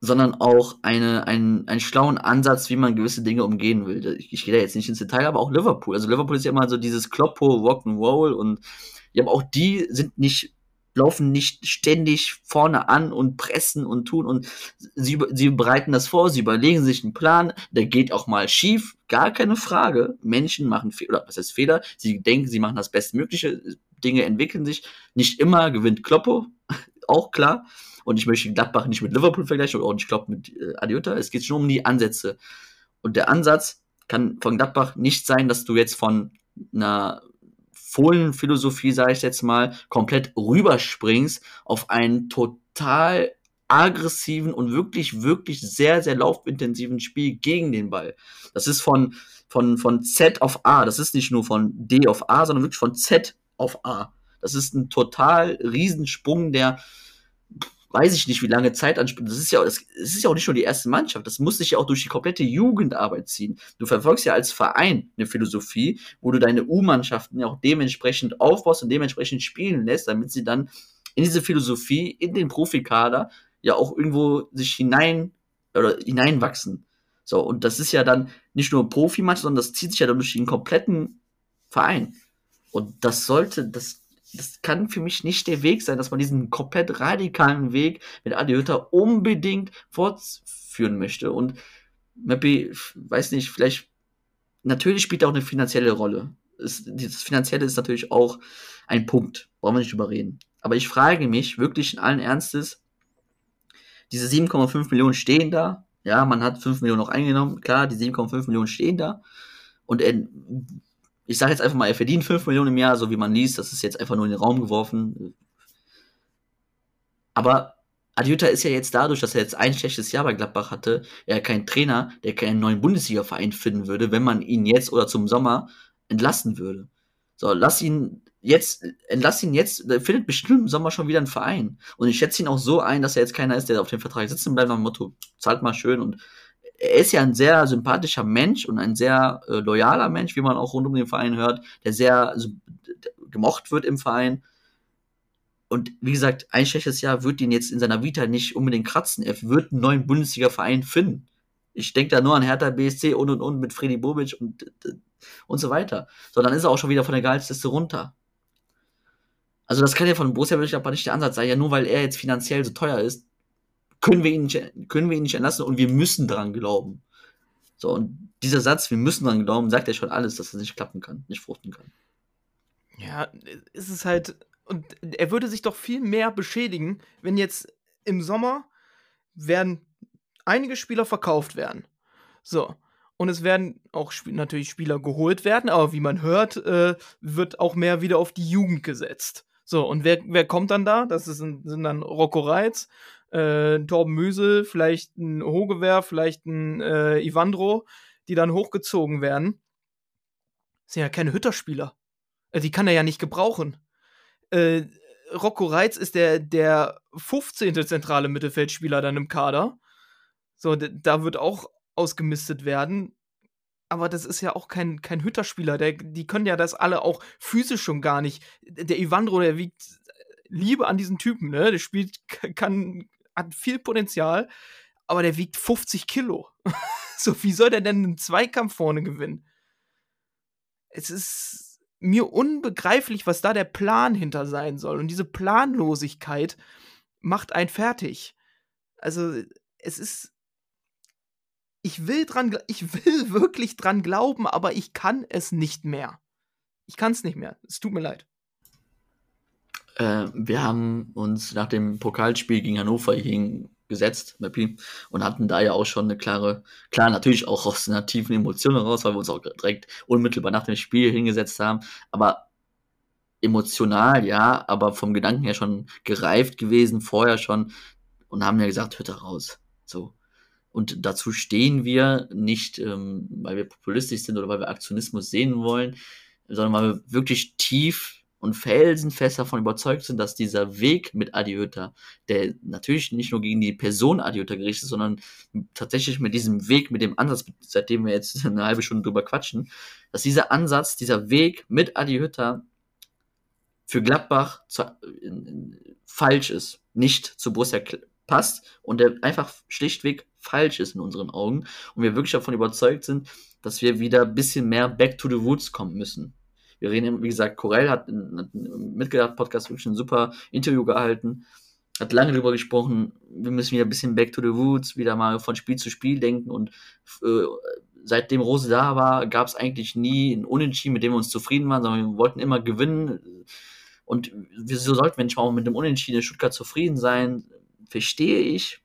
sondern auch eine, einen, einen schlauen Ansatz, wie man gewisse Dinge umgehen will. Ich, ich gehe da jetzt nicht ins Detail, aber auch Liverpool. Also Liverpool ist ja immer so dieses Kloppo, Rock'n'Roll und ja, aber auch die sind nicht, laufen nicht ständig vorne an und pressen und tun und sie, sie bereiten das vor, sie überlegen sich einen Plan, der geht auch mal schief, gar keine Frage. Menschen machen Fehler, was heißt Fehler? Sie denken, sie machen das Bestmögliche, Dinge entwickeln sich. Nicht immer gewinnt Kloppo, auch klar. Und ich möchte Gladbach nicht mit Liverpool vergleichen und auch nicht Klopp mit äh, Adiota. Es geht schon um die Ansätze. Und der Ansatz kann von Gladbach nicht sein, dass du jetzt von einer Fohlenphilosophie, sage ich jetzt mal, komplett rüberspringst auf einen total aggressiven und wirklich, wirklich sehr, sehr laufintensiven Spiel gegen den Ball. Das ist von, von, von Z auf A. Das ist nicht nur von D auf A, sondern wirklich von Z auf A. Das ist ein total Riesensprung, der weiß ich nicht, wie lange Zeit anspielt. Das ist ja, das, ist ja auch nicht nur die erste Mannschaft. Das muss sich ja auch durch die komplette Jugendarbeit ziehen. Du verfolgst ja als Verein eine Philosophie, wo du deine U-Mannschaften ja auch dementsprechend aufbaust und dementsprechend spielen lässt, damit sie dann in diese Philosophie, in den Profikader ja auch irgendwo sich hinein oder hineinwachsen. So, und das ist ja dann nicht nur Profimannschaft, sondern das zieht sich ja dann durch den kompletten Verein. Und das sollte, das das kann für mich nicht der Weg sein, dass man diesen komplett radikalen Weg mit Adi Hütter unbedingt fortführen möchte. Und Mappy, weiß nicht, vielleicht, natürlich spielt er auch eine finanzielle Rolle. Es, das Finanzielle ist natürlich auch ein Punkt, brauchen wir nicht überreden. Aber ich frage mich wirklich in allen Ernstes, diese 7,5 Millionen stehen da. Ja, man hat 5 Millionen noch eingenommen. Klar, die 7,5 Millionen stehen da. Und er, ich sage jetzt einfach mal, er verdient 5 Millionen im Jahr, so wie man liest, das ist jetzt einfach nur in den Raum geworfen. Aber Adjuta ist ja jetzt dadurch, dass er jetzt ein schlechtes Jahr bei Gladbach hatte, ja kein Trainer, der keinen neuen Bundesliga-Verein finden würde, wenn man ihn jetzt oder zum Sommer entlassen würde. So, lass ihn jetzt, entlass ihn jetzt, der findet bestimmt im Sommer schon wieder einen Verein. Und ich schätze ihn auch so ein, dass er jetzt keiner ist, der auf dem Vertrag sitzen bleibt, nach dem Motto, zahlt mal schön und er ist ja ein sehr sympathischer Mensch und ein sehr äh, loyaler Mensch, wie man auch rund um den Verein hört, der sehr also, gemocht wird im Verein. Und wie gesagt, ein schlechtes Jahr wird ihn jetzt in seiner Vita nicht unbedingt kratzen. Er wird einen neuen Bundesliga-Verein finden. Ich denke da nur an Hertha BSC und und und mit Freddy Bobic und, und so weiter. So, dann ist er auch schon wieder von der Gehaltsliste runter. Also das kann ja von Borussia aber nicht der Ansatz sein. Ja, nur weil er jetzt finanziell so teuer ist, können wir ihn nicht, können wir ihn nicht entlassen und wir müssen daran glauben. So, und dieser Satz, wir müssen daran glauben, sagt ja schon alles, dass es nicht klappen kann, nicht fruchten kann. Ja, ist es halt, und er würde sich doch viel mehr beschädigen, wenn jetzt im Sommer werden einige Spieler verkauft werden. So. Und es werden auch sp natürlich Spieler geholt werden, aber wie man hört, äh, wird auch mehr wieder auf die Jugend gesetzt. So, und wer, wer kommt dann da? Das ist, sind dann Rocco Reitz äh, Torben Mösel, vielleicht ein Hogewehr, vielleicht ein äh, Ivandro, die dann hochgezogen werden. Das sind ja keine Hütterspieler. Äh, die kann er ja nicht gebrauchen. Äh, Rocco Reitz ist der, der 15. zentrale Mittelfeldspieler dann im Kader. So, da wird auch ausgemistet werden. Aber das ist ja auch kein, kein Hütterspieler. Der, die können ja das alle auch physisch schon gar nicht. Der Ivandro, der wiegt Liebe an diesen Typen, ne? Der spielt, kann hat viel Potenzial, aber der wiegt 50 Kilo. so, wie soll der denn einen Zweikampf vorne gewinnen? Es ist mir unbegreiflich, was da der Plan hinter sein soll. Und diese Planlosigkeit macht einen fertig. Also, es ist. Ich will dran, ich will wirklich dran glauben, aber ich kann es nicht mehr. Ich kann es nicht mehr. Es tut mir leid. Äh, wir haben uns nach dem Pokalspiel gegen Hannover hingesetzt, Mappy, und hatten da ja auch schon eine klare, klar, natürlich auch aus einer tiefen Emotion heraus, weil wir uns auch direkt unmittelbar nach dem Spiel hingesetzt haben, aber emotional, ja, aber vom Gedanken her schon gereift gewesen, vorher schon, und haben ja gesagt, hört da raus. So. Und dazu stehen wir nicht, ähm, weil wir populistisch sind oder weil wir Aktionismus sehen wollen, sondern weil wir wirklich tief und felsenfest davon überzeugt sind, dass dieser Weg mit Adi Hütter, der natürlich nicht nur gegen die Person Adi Hütter gerichtet ist, sondern tatsächlich mit diesem Weg, mit dem Ansatz, seitdem wir jetzt eine halbe Stunde drüber quatschen, dass dieser Ansatz, dieser Weg mit Adi Hütter für Gladbach zu, in, in, falsch ist, nicht zu Borussia passt und der einfach schlichtweg falsch ist in unseren Augen und wir wirklich davon überzeugt sind, dass wir wieder ein bisschen mehr back to the roots kommen müssen. Wir reden, wie gesagt, Corell hat im Mitgedacht-Podcast wirklich ein super Interview gehalten, hat lange darüber gesprochen, wir müssen wieder ein bisschen back to the roots, wieder mal von Spiel zu Spiel denken und äh, seitdem Rose da war, gab es eigentlich nie ein Unentschieden, mit dem wir uns zufrieden waren, sondern wir wollten immer gewinnen. Und wieso sollten wir nicht mal mit dem Unentschieden in Stuttgart zufrieden sein? Verstehe ich.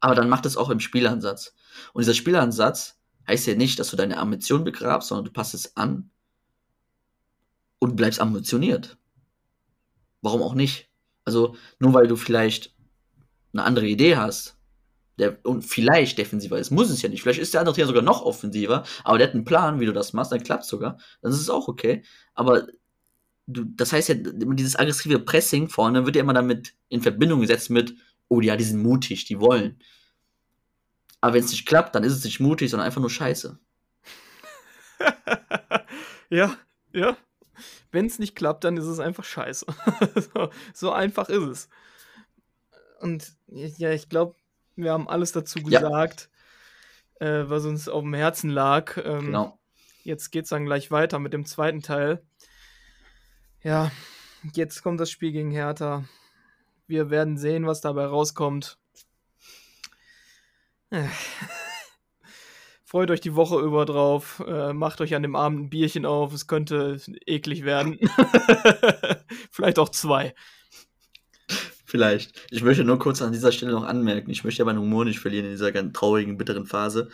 Aber dann macht es auch im Spielansatz. Und dieser Spielansatz heißt ja nicht, dass du deine Ambition begrabst, sondern du passt es an und bleibst ambitioniert. Warum auch nicht? Also, nur weil du vielleicht eine andere Idee hast, der und vielleicht defensiver ist, muss es ja nicht. Vielleicht ist der andere Trainer sogar noch offensiver, aber der hat einen Plan, wie du das machst, dann klappt sogar. Dann ist es auch okay. Aber du, das heißt ja, dieses aggressive Pressing vorne wird ja immer damit in Verbindung gesetzt mit, oh ja, die sind mutig, die wollen. Aber wenn es nicht klappt, dann ist es nicht mutig, sondern einfach nur scheiße. ja, ja. Wenn es nicht klappt, dann ist es einfach scheiße. so, so, einfach ist es. Und ja, ich glaube, wir haben alles dazu gesagt, ja. äh, was uns auf dem Herzen lag. Ähm, genau. Jetzt geht es dann gleich weiter mit dem zweiten Teil. Ja, jetzt kommt das Spiel gegen Hertha. Wir werden sehen, was dabei rauskommt. Freut euch die Woche über drauf. Äh, macht euch an dem Abend ein Bierchen auf. Es könnte eklig werden. Vielleicht auch zwei. Vielleicht. Ich möchte nur kurz an dieser Stelle noch anmerken, ich möchte aber meinen Humor nicht verlieren in dieser ganz traurigen, bitteren Phase.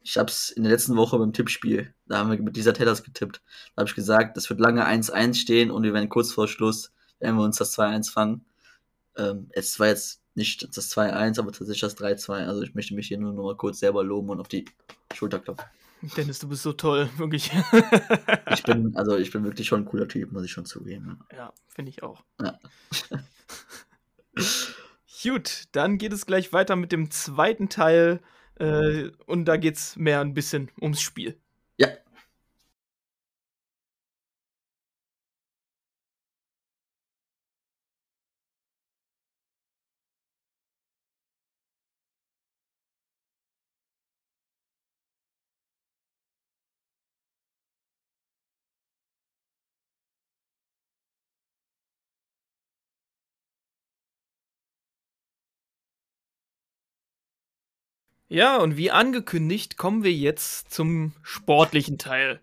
Ich habe es in der letzten Woche beim Tippspiel, da haben wir mit dieser Tellers getippt. Da habe ich gesagt, das wird lange 1-1 stehen und wir werden kurz vor Schluss, werden wir uns das 2-1 fangen. Ähm, es war jetzt nicht das 2-1, aber tatsächlich das 3-2. Also ich möchte mich hier nur noch mal kurz selber loben und auf die Schulter klopfen. Dennis, du bist so toll, wirklich. ich bin, also ich bin wirklich schon ein cooler Typ, muss ich schon zugeben. Ja, finde ich auch. Ja. Gut, dann geht es gleich weiter mit dem zweiten Teil. Äh, und da geht es mehr ein bisschen ums Spiel. Ja, Ja, und wie angekündigt kommen wir jetzt zum sportlichen Teil.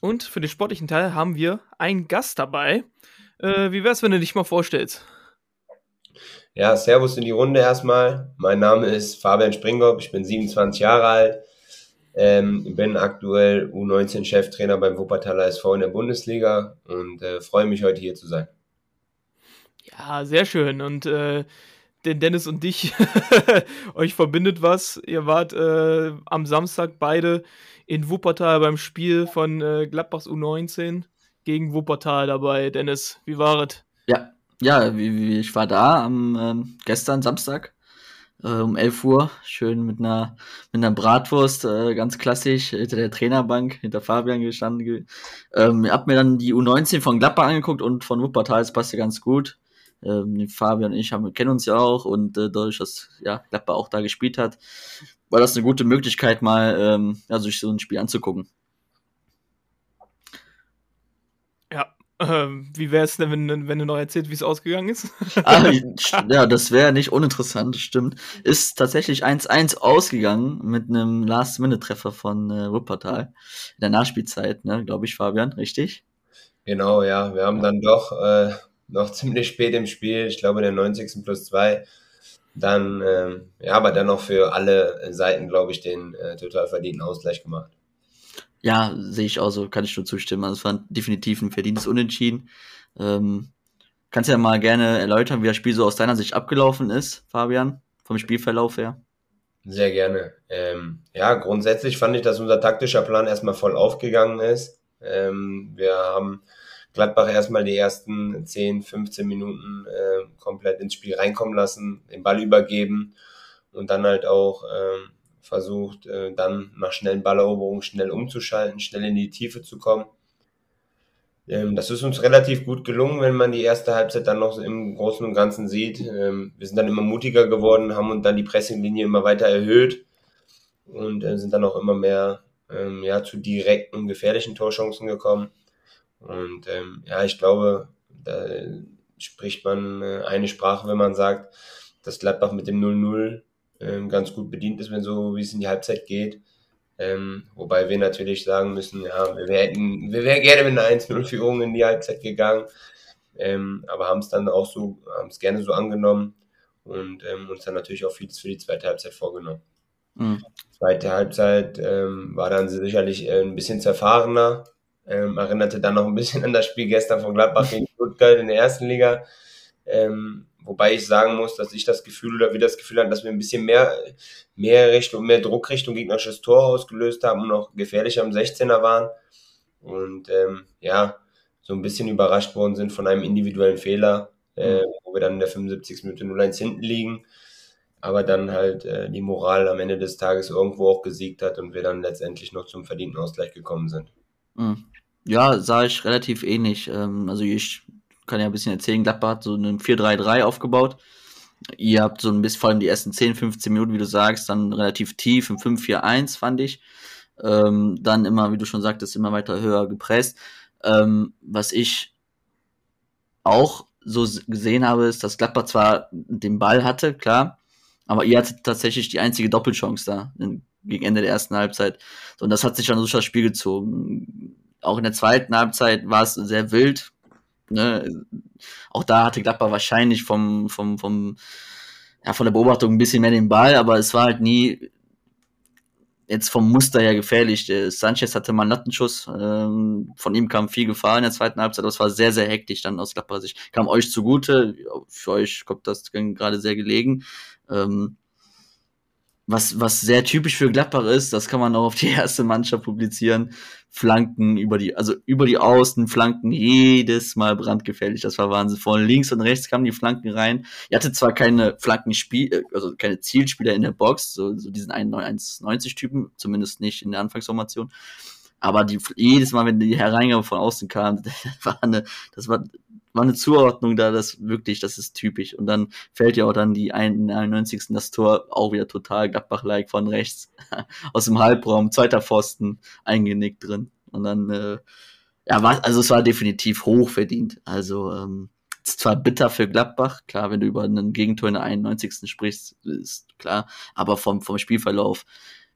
Und für den sportlichen Teil haben wir einen Gast dabei. Äh, wie wär's, wenn du dich mal vorstellst? Ja, Servus in die Runde erstmal. Mein Name ist Fabian Springhoff, ich bin 27 Jahre alt, ähm, bin aktuell U19-Cheftrainer beim Wuppertaler SV in der Bundesliga und äh, freue mich heute hier zu sein. Ja, sehr schön. Und äh, den Dennis und dich, euch verbindet was. Ihr wart äh, am Samstag beide in Wuppertal beim Spiel von äh, Gladbachs U19 gegen Wuppertal dabei. Dennis, wie war es? Ja, ja, wie, wie, ich war da am ähm, gestern Samstag äh, um 11 Uhr, schön mit einer, mit einer Bratwurst, äh, ganz klassisch, hinter der Trainerbank, hinter Fabian gestanden. Ähm, hab mir dann die U19 von Gladbach angeguckt und von Wuppertal, das passte ganz gut Ähm, Fabian und ich haben, kennen uns ja auch und äh, dadurch, dass ja, Gladbach auch da gespielt hat, war das eine gute Möglichkeit, mal ähm, ja, sich so ein Spiel anzugucken. Ja, ähm, wie wäre es denn, wenn, wenn du noch erzählst, wie es ausgegangen ist? ah, ja, das wäre nicht uninteressant, stimmt. Ist tatsächlich 1-1 ausgegangen mit einem Last-Minute-Treffer von äh, Wuppertal in der Nachspielzeit, ne, glaube ich, Fabian, richtig? Genau, ja. Wir haben dann doch äh, noch ziemlich spät im Spiel, ich glaube der 90. plus 2, dann, ähm, ja, aber dann noch für alle Seiten, glaube ich, den äh, total verdienten Ausgleich gemacht. Ja, sehe ich auch so, kann ich nur zustimmen. Also es war definitiv ein verdientes Unentschieden. Ähm, kannst du ja mal gerne erläutern, wie das Spiel so aus deiner Sicht abgelaufen ist, Fabian, vom Spielverlauf her? Sehr gerne. Ähm, ja, grundsätzlich fand ich, dass unser taktischer Plan erstmal voll aufgegangen ist. Ähm, wir haben Gladbach erstmal die ersten 10, 15 Minuten äh, komplett ins Spiel reinkommen lassen, den Ball übergeben und dann halt auch ähm, versucht, äh, dann nach schnellen Balleroberungen schnell umzuschalten, schnell in die Tiefe zu kommen. Ähm, das ist uns relativ gut gelungen, wenn man die erste Halbzeit dann noch im Großen und Ganzen sieht. Ähm, wir sind dann immer mutiger geworden, haben uns dann die Pressinglinie immer weiter erhöht und äh, sind dann auch immer mehr ähm, ja, zu direkten, gefährlichen Torchancen gekommen. Und ähm, ja, ich glaube, da spricht man äh, eine Sprache, wenn man sagt, dass Gladbach mit dem 0-0 ähm, ganz gut bedient ist, wenn so wie es in die Halbzeit geht. Ähm, wobei wir natürlich sagen müssen, ja, wir wären, wir wären gerne mit einer 1-0-Führung in die Halbzeit gegangen, ähm, aber haben es dann auch so, haben es gerne so angenommen und ähm, uns dann natürlich auch vieles für die zweite Halbzeit vorgenommen. Mhm. Zweite Halbzeit ähm, war dann sicherlich äh, ein bisschen zerfahrener, ähm, erinnerte dann noch ein bisschen an das Spiel gestern von Gladbach gegen Stuttgart in der ersten Liga. Ähm, wobei ich sagen muss, dass ich das Gefühl oder wir das Gefühl haben, dass wir ein bisschen mehr, mehr Richtung, mehr Druck Richtung gegnerisches Tor ausgelöst haben und noch gefährlicher am 16er waren. Und ähm, ja, so ein bisschen überrascht worden sind von einem individuellen Fehler, äh, wo wir dann in der 75. Minute 0-1 hinten liegen. Aber dann halt äh, die Moral am Ende des Tages irgendwo auch gesiegt hat und wir dann letztendlich noch zum verdienten Ausgleich gekommen sind. Mhm. Ja, sah ich relativ ähnlich. Ähm, also ich kann ja ein bisschen erzählen, Gladbach hat so einen 4-3-3 aufgebaut. Ihr habt so ein bisschen, vor allem die ersten 10, 15 Minuten, wie du sagst, dann relativ tief im 5-4-1, fand ich. Ähm, dann immer, wie du schon sagtest, immer weiter höher gepresst. Ähm, was ich auch so gesehen habe, ist, dass Gladbach zwar den Ball hatte, klar, aber ihr hattet tatsächlich die einzige Doppelchance da gegen Ende der ersten Halbzeit. Und das hat sich dann durch das Spiel gezogen auch in der zweiten Halbzeit war es sehr wild. Ne? Auch da hatte Gladbach wahrscheinlich vom, vom, vom, ja, von der Beobachtung ein bisschen mehr den Ball, aber es war halt nie jetzt vom Muster her gefährlich. Sanchez hatte mal einen Lattenschuss, ähm, von ihm kam viel Gefahr in der zweiten Halbzeit, aber es war sehr, sehr hektisch dann aus Gladbach Sicht. Kam euch zugute, für euch kommt das gerade sehr gelegen. Ähm, was, was sehr typisch für Gladbach ist, das kann man auch auf die erste Mannschaft publizieren. Flanken über die, also über die Außen, Flanken jedes Mal brandgefährlich. Das war Wahnsinn. Von links und rechts kamen die Flanken rein. Ihr hattet zwar keine Flankenspiel, äh, also keine Zielspieler in der Box, so, so diesen 1,90-Typen, zumindest nicht in der Anfangsformation. Aber die, jedes Mal, wenn die Hereingabe von außen kam, war eine, das war war eine Zuordnung da, das wirklich, das ist typisch. Und dann fällt ja auch dann die 91. das Tor auch wieder total Gladbach-like von rechts aus dem Halbraum, zweiter Pfosten eingenickt drin. Und dann, äh, ja, war, also es war definitiv hochverdient. Also, ähm, ist zwar bitter für Gladbach, klar, wenn du über einen Gegentor in der 91. sprichst, ist klar, aber vom, vom Spielverlauf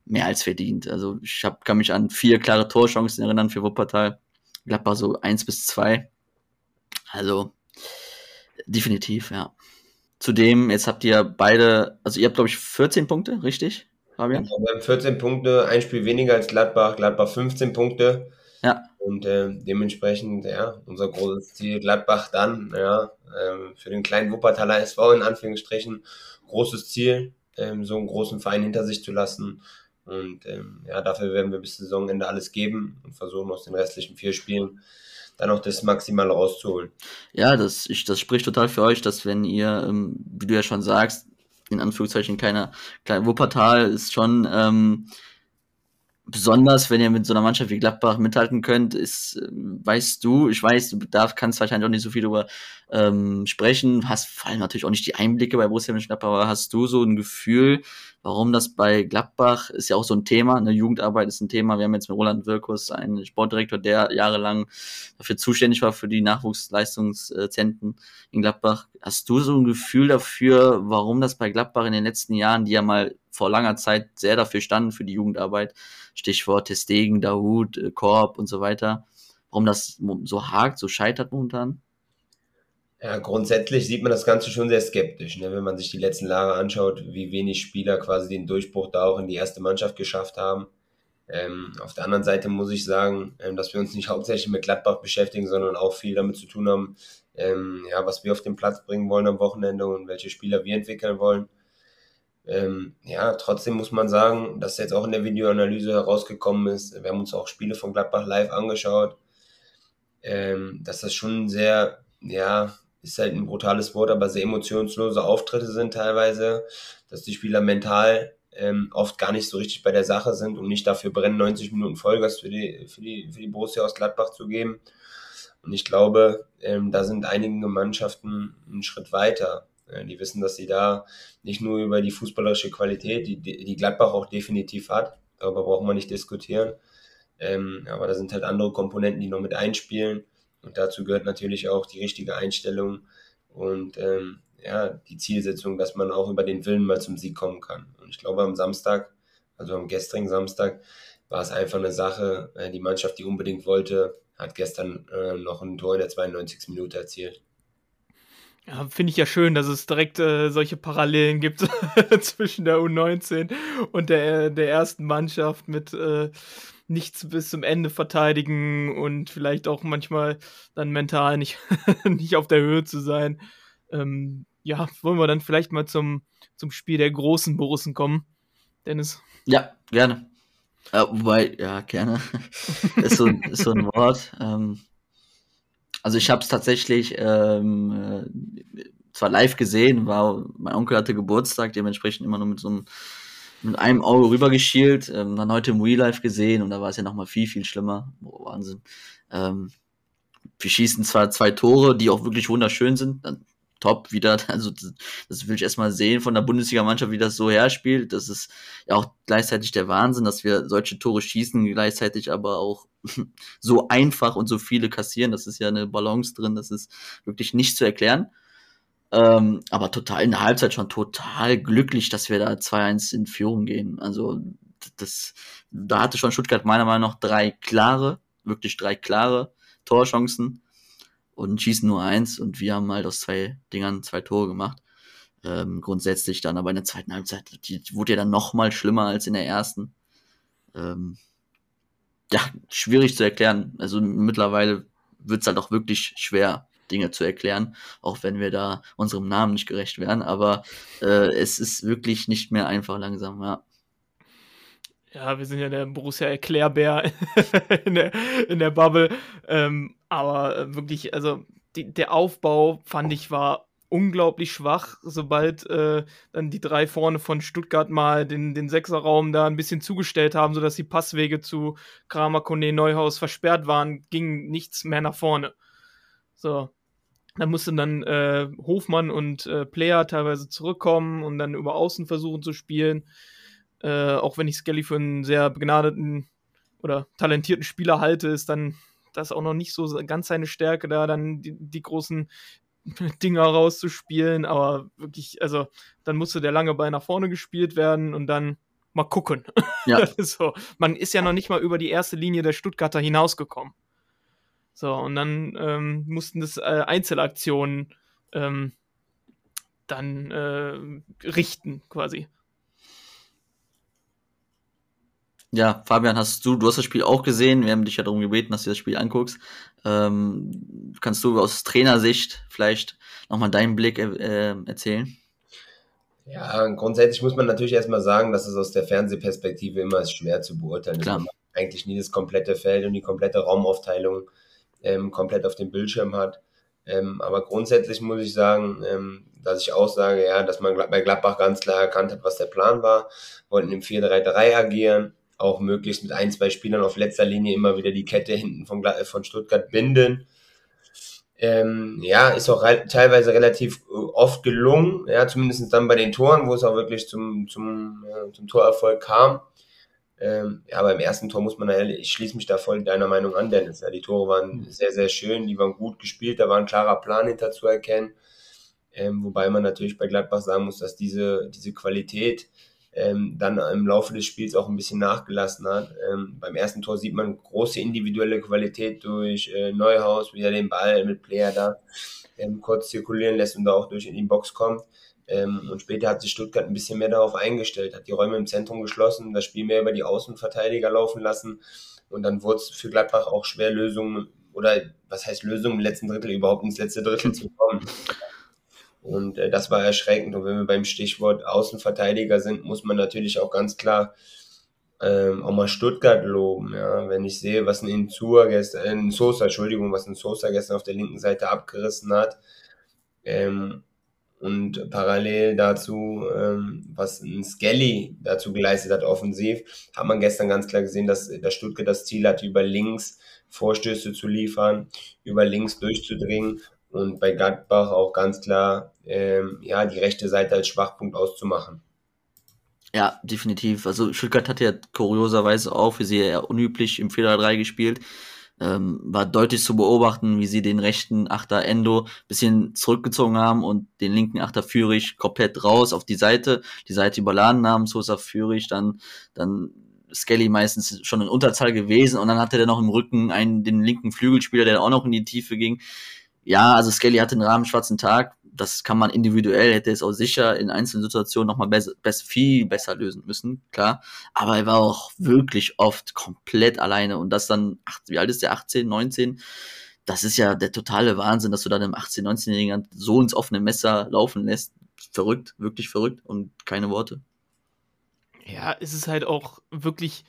mehr als verdient. Also ich hab, kann mich an vier klare Torchancen erinnern für Wuppertal. Gladbach so eins bis zwei also, definitiv, ja. Zudem, jetzt habt ihr beide, also ihr habt, glaube ich, 14 Punkte, richtig, Fabian? Ja, wir haben 14 Punkte, ein Spiel weniger als Gladbach, Gladbach 15 Punkte. Ja. Und äh, dementsprechend, ja, unser großes Ziel Gladbach dann, ja, äh, für den kleinen Wuppertaler SV in Anführungsstrichen, großes Ziel, ähm, so einen großen Verein hinter sich zu lassen. Und ähm, ja, dafür werden wir bis Saisonende alles geben und versuchen aus den restlichen vier Spielen dann auch das Maximale rauszuholen. Ja, das, ich, das spricht total für euch, dass wenn ihr, ähm, wie du ja schon sagst, in Anführungszeichen keiner, kleiner Wuppertal ist schon, ähm, besonders wenn ihr mit so einer Mannschaft wie Gladbach mithalten könnt, ist, äh, weißt du, ich weiß, du darf, kannst wahrscheinlich auch nicht so viel darüber ähm, sprechen, hast vor allem natürlich auch nicht die Einblicke bei Borussia Mönchengladbach, aber hast du so ein Gefühl, warum das bei Gladbach ist ja auch so ein Thema, eine Jugendarbeit ist ein Thema. Wir haben jetzt mit Roland Wirkus einen Sportdirektor, der jahrelang dafür zuständig war für die Nachwuchsleistungszentren in Gladbach. Hast du so ein Gefühl dafür, warum das bei Gladbach in den letzten Jahren, die ja mal vor langer Zeit sehr dafür standen für die Jugendarbeit, Stichwort Testegen, Dahut, äh, Korb und so weiter, warum das so hakt, so scheitert momentan? Ja, grundsätzlich sieht man das Ganze schon sehr skeptisch, ne? wenn man sich die letzten Jahre anschaut, wie wenig Spieler quasi den Durchbruch da auch in die erste Mannschaft geschafft haben. Ähm, auf der anderen Seite muss ich sagen, ähm, dass wir uns nicht hauptsächlich mit Gladbach beschäftigen, sondern auch viel damit zu tun haben, ähm, ja, was wir auf den Platz bringen wollen am Wochenende und welche Spieler wir entwickeln wollen. Ähm, ja, trotzdem muss man sagen, dass jetzt auch in der Videoanalyse herausgekommen ist, wir haben uns auch Spiele von Gladbach live angeschaut, ähm, dass das schon sehr, ja, ist halt ein brutales Wort, aber sehr emotionslose Auftritte sind teilweise, dass die Spieler mental ähm, oft gar nicht so richtig bei der Sache sind und nicht dafür brennen, 90 Minuten Vollgas für die, für die, für die Borussia aus Gladbach zu geben. Und ich glaube, ähm, da sind einige Mannschaften einen Schritt weiter. Ja, die wissen, dass sie da nicht nur über die fußballerische Qualität, die, die Gladbach auch definitiv hat, darüber brauchen wir nicht diskutieren. Ähm, aber da sind halt andere Komponenten, die noch mit einspielen. Und dazu gehört natürlich auch die richtige Einstellung und ähm, ja, die Zielsetzung, dass man auch über den Willen mal zum Sieg kommen kann. Und ich glaube, am Samstag, also am gestrigen Samstag, war es einfach eine Sache. Äh, die Mannschaft, die unbedingt wollte, hat gestern äh, noch ein Tor in der 92. Minute erzielt. Ja, finde ich ja schön, dass es direkt äh, solche Parallelen gibt zwischen der U19 und der, der ersten Mannschaft mit äh, nichts bis zum Ende verteidigen und vielleicht auch manchmal dann mental nicht, nicht auf der Höhe zu sein. Ähm, ja, wollen wir dann vielleicht mal zum, zum Spiel der großen Borussen kommen, Dennis? Ja, gerne. Äh, wobei, ja, gerne. ist, so, ist so ein Wort. Ähm, also ich habe es tatsächlich ähm, äh, zwar live gesehen, war mein Onkel hatte Geburtstag, dementsprechend immer nur mit so einem mit einem Auge rübergeschielt, ähm, dann heute im Real Life gesehen und da war es ja nochmal viel, viel schlimmer. Oh, Wahnsinn. Ähm, wir schießen zwar zwei Tore, die auch wirklich wunderschön sind, dann top wieder, also das, will ich erstmal sehen von der Bundesliga-Mannschaft, wie das so herspielt. Das ist ja auch gleichzeitig der Wahnsinn, dass wir solche Tore schießen, gleichzeitig aber auch so einfach und so viele kassieren. Das ist ja eine Balance drin, das ist wirklich nicht zu erklären. Ähm, aber total in der Halbzeit schon total glücklich, dass wir da 2-1 in Führung gehen. Also das, da hatte schon Stuttgart meiner Meinung nach drei klare, wirklich drei klare Torchancen und schießen nur eins und wir haben halt aus zwei Dingern zwei Tore gemacht. Ähm, grundsätzlich dann aber in der zweiten Halbzeit, die, wurde ja dann noch mal schlimmer als in der ersten. Ähm, ja, schwierig zu erklären. Also mittlerweile wird es halt auch wirklich schwer, Dinge zu erklären, auch wenn wir da unserem Namen nicht gerecht werden. Aber äh, es ist wirklich nicht mehr einfach langsam, ja. Ja, wir sind ja der Borussia Erklärbär in, der, in der Bubble. Ähm, aber äh, wirklich, also die, der Aufbau fand ich war unglaublich schwach, sobald äh, dann die drei vorne von Stuttgart mal den, den Sechserraum da ein bisschen zugestellt haben, sodass die Passwege zu Kramer, Kone, Neuhaus versperrt waren, ging nichts mehr nach vorne. So, da mussten dann äh, Hofmann und äh, Player teilweise zurückkommen und dann über Außen versuchen zu spielen. Äh, auch wenn ich Skelly für einen sehr begnadeten oder talentierten Spieler halte, ist dann das auch noch nicht so ganz seine Stärke, da dann die, die großen Dinger rauszuspielen. Aber wirklich, also dann musste der lange Ball nach vorne gespielt werden und dann mal gucken. Ja. so, man ist ja noch nicht mal über die erste Linie der Stuttgarter hinausgekommen. So, und dann ähm, mussten das äh, Einzelaktionen ähm, dann äh, richten, quasi. Ja, Fabian, hast du, du hast das Spiel auch gesehen. Wir haben dich ja darum gebeten, dass du das Spiel anguckst. Ähm, kannst du aus Trainersicht vielleicht nochmal deinen Blick äh, erzählen? Ja, grundsätzlich muss man natürlich erstmal sagen, dass es aus der Fernsehperspektive immer ist schwer zu beurteilen. Klar. Eigentlich nie das komplette Feld und die komplette Raumaufteilung ähm, komplett auf dem Bildschirm hat. Ähm, aber grundsätzlich muss ich sagen, ähm, dass ich auch sage, ja, dass man bei Gladbach ganz klar erkannt hat, was der Plan war, wollten im 4-3-3 agieren, auch möglichst mit ein, zwei Spielern auf letzter Linie immer wieder die Kette hinten von, von Stuttgart binden. Ähm, ja, ist auch re teilweise relativ äh, oft gelungen, ja, zumindest dann bei den Toren, wo es auch wirklich zum, zum, äh, zum Torerfolg kam. Ähm, ja, beim ersten Tor muss man ich schließe mich da voll deiner Meinung an, Dennis. Ja, die Tore waren sehr, sehr schön, die waren gut gespielt, da war ein klarer Plan hinter zu erkennen. Ähm, wobei man natürlich bei Gladbach sagen muss, dass diese, diese Qualität ähm, dann im Laufe des Spiels auch ein bisschen nachgelassen hat. Ähm, beim ersten Tor sieht man große individuelle Qualität durch äh, Neuhaus, wie er den Ball mit Player da ähm, kurz zirkulieren lässt und da auch durch in die Box kommt. Ähm, und später hat sich Stuttgart ein bisschen mehr darauf eingestellt, hat die Räume im Zentrum geschlossen, das Spiel mehr über die Außenverteidiger laufen lassen. Und dann wurde es für Gladbach auch schwer, Lösungen oder was heißt Lösungen im letzten Drittel überhaupt ins letzte Drittel zu kommen. Und äh, das war erschreckend. Und wenn wir beim Stichwort Außenverteidiger sind, muss man natürlich auch ganz klar ähm, auch mal Stuttgart loben. Ja? Wenn ich sehe, was ein Insua gestern, äh, ein Sosa, Entschuldigung, was ein Sosa gestern auf der linken Seite abgerissen hat. Ähm, und parallel dazu, ähm, was ein Skelly dazu geleistet hat, offensiv, hat man gestern ganz klar gesehen, dass, dass Stuttgart das Ziel hat, über links Vorstöße zu liefern, über links durchzudringen und bei Gladbach auch ganz klar ähm, ja, die rechte Seite als Schwachpunkt auszumachen. Ja, definitiv. Also Stuttgart hat ja kurioserweise auch, wie sie ja unüblich im 4-3 gespielt. Ähm, war deutlich zu beobachten, wie sie den rechten Achter Endo bisschen zurückgezogen haben und den linken Achter Führig komplett raus auf die Seite, die Seite überladen haben, Sosa Führig, dann, dann Skelly meistens schon in Unterzahl gewesen und dann hatte der noch im Rücken einen, den linken Flügelspieler, der auch noch in die Tiefe ging. Ja, also Skelly hatte einen rahmen schwarzen Tag, das kann man individuell, hätte es auch sicher in einzelnen Situationen nochmal besser, besser, viel besser lösen müssen, klar. Aber er war auch wirklich oft komplett alleine und das dann, wie alt ist der, 18, 19? Das ist ja der totale Wahnsinn, dass du dann im 18, 19-Jährigen so ins offene Messer laufen lässt. Verrückt, wirklich verrückt und keine Worte. Ja, es ist halt auch wirklich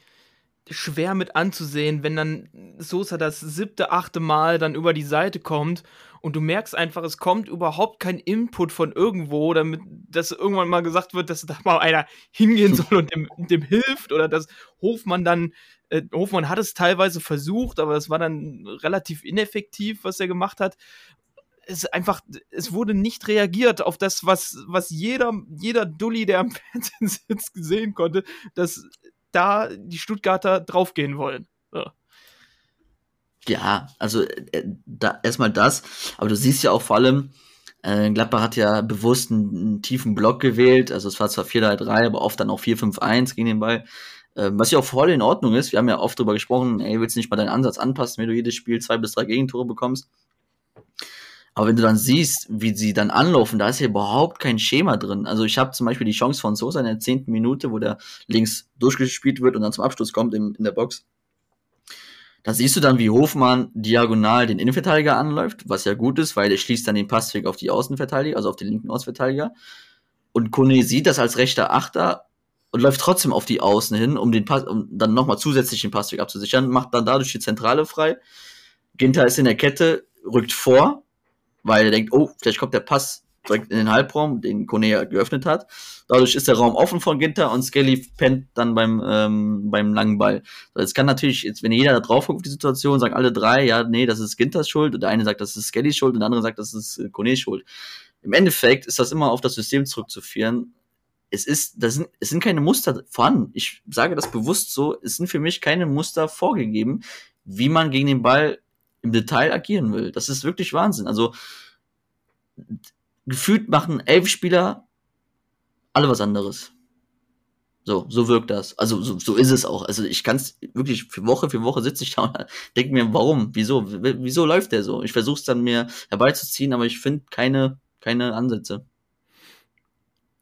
schwer mit anzusehen, wenn dann Sosa das siebte, achte Mal dann über die Seite kommt und du merkst einfach, es kommt überhaupt kein Input von irgendwo, damit dass irgendwann mal gesagt wird, dass da mal einer hingehen soll und dem, dem hilft oder dass Hofmann dann, äh, Hofmann hat es teilweise versucht, aber es war dann relativ ineffektiv, was er gemacht hat. Es einfach, es wurde nicht reagiert auf das, was, was jeder, jeder Dulli, der am Fernsehen sitzt, gesehen konnte, dass da die Stuttgarter draufgehen wollen. So. Ja, also äh, da, erstmal das, aber du siehst ja auch vor allem, äh, Gladbach hat ja bewusst einen, einen tiefen Block gewählt, also es war zwar 4-3-3, aber oft dann auch 4-5-1 gegen den Ball, äh, was ja auch voll in Ordnung ist. Wir haben ja oft drüber gesprochen, ey, willst du nicht mal deinen Ansatz anpassen, wenn du jedes Spiel zwei bis drei Gegentore bekommst? Aber wenn du dann siehst, wie sie dann anlaufen, da ist ja überhaupt kein Schema drin. Also ich habe zum Beispiel die Chance von Sosa in der zehnten Minute, wo der links durchgespielt wird und dann zum Abschluss kommt in, in der Box. Da siehst du dann, wie Hofmann diagonal den Innenverteidiger anläuft, was ja gut ist, weil der schließt dann den Passweg auf die Außenverteidiger, also auf den linken Außenverteidiger. Und Kone sieht das als rechter Achter und läuft trotzdem auf die Außen hin, um den Pass, um dann nochmal zusätzlich den Passweg abzusichern, macht dann dadurch die Zentrale frei. Ginter ist in der Kette, rückt vor, weil er denkt, oh, vielleicht kommt der Pass direkt in den Halbraum, den Kone geöffnet hat. Dadurch ist der Raum offen von Ginter und Skelly pennt dann beim, ähm, beim langen Ball. Es kann natürlich, jetzt, wenn jeder da drauf guckt auf die Situation, sagen alle drei, ja, nee, das ist Ginters Schuld, und der eine sagt, das ist Skellys Schuld, und der andere sagt, das ist äh, Schuld. Im Endeffekt ist das immer auf das System zurückzuführen. Es ist, das sind, es sind keine Muster vorhanden. Ich sage das bewusst so, es sind für mich keine Muster vorgegeben, wie man gegen den Ball im Detail agieren will. Das ist wirklich Wahnsinn. Also, gefühlt machen elf Spieler alle was anderes. So, so wirkt das. Also so, so ist es auch. Also ich kann es wirklich für Woche für Woche sitze ich da und denke mir, warum, wieso, wieso läuft der so? Ich versuche es dann mir herbeizuziehen, aber ich finde keine keine Ansätze.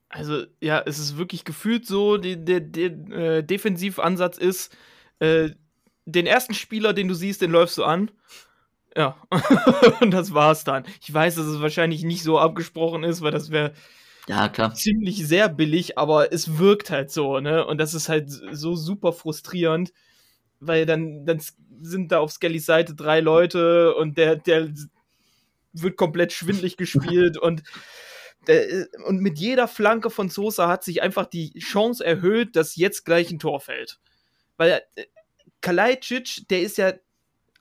Also ja, es ist wirklich gefühlt so, der, der, der äh, Defensivansatz ist, äh, den ersten Spieler, den du siehst, den läufst du an. Ja, und das war's dann. Ich weiß, dass es wahrscheinlich nicht so abgesprochen ist, weil das wäre ja, klar. ziemlich sehr billig, aber es wirkt halt so, ne? Und das ist halt so super frustrierend, weil dann, dann sind da auf Skellys Seite drei Leute und der, der wird komplett schwindlig gespielt und der, und mit jeder Flanke von Sosa hat sich einfach die Chance erhöht, dass jetzt gleich ein Tor fällt. Weil äh, Kalajdzic, der ist ja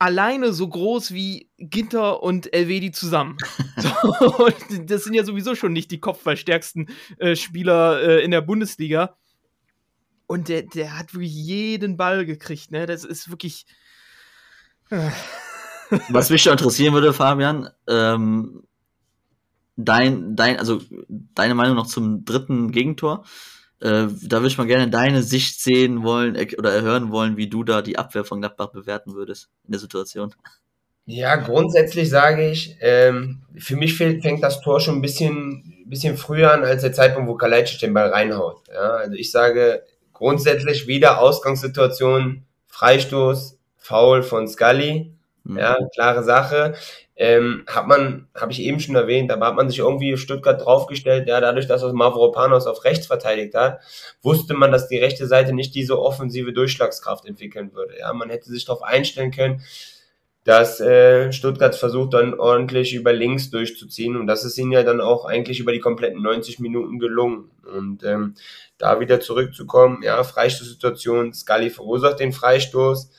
alleine so groß wie Ginter und Elvedi zusammen. so, und das sind ja sowieso schon nicht die kopfballstärksten äh, Spieler äh, in der Bundesliga. Und der, der hat wirklich jeden Ball gekriegt, ne? Das ist wirklich. Äh. Was mich schon interessieren würde, Fabian, ähm, dein, dein, also deine Meinung noch zum dritten Gegentor. Äh, da würde ich mal gerne deine Sicht sehen wollen oder erhören wollen, wie du da die Abwehr von Gladbach bewerten würdest in der Situation. Ja, grundsätzlich sage ich, ähm, für mich fängt das Tor schon ein bisschen, bisschen früher an als der Zeitpunkt, wo Kalajdzic den Ball reinhaut. Ja, also ich sage grundsätzlich wieder Ausgangssituation, Freistoß, Foul von Scully. Mhm. Ja, klare Sache ähm, hat man, habe ich eben schon erwähnt, aber hat man sich irgendwie Stuttgart draufgestellt, ja, dadurch, dass das Mavropanos auf rechts verteidigt hat, wusste man, dass die rechte Seite nicht diese offensive Durchschlagskraft entwickeln würde. Ja, man hätte sich darauf einstellen können, dass äh, Stuttgart versucht dann ordentlich über links durchzuziehen und das ist ihnen ja dann auch eigentlich über die kompletten 90 Minuten gelungen. Und ähm, da wieder zurückzukommen, ja, Freistoßsituation, Scully verursacht den Freistoß,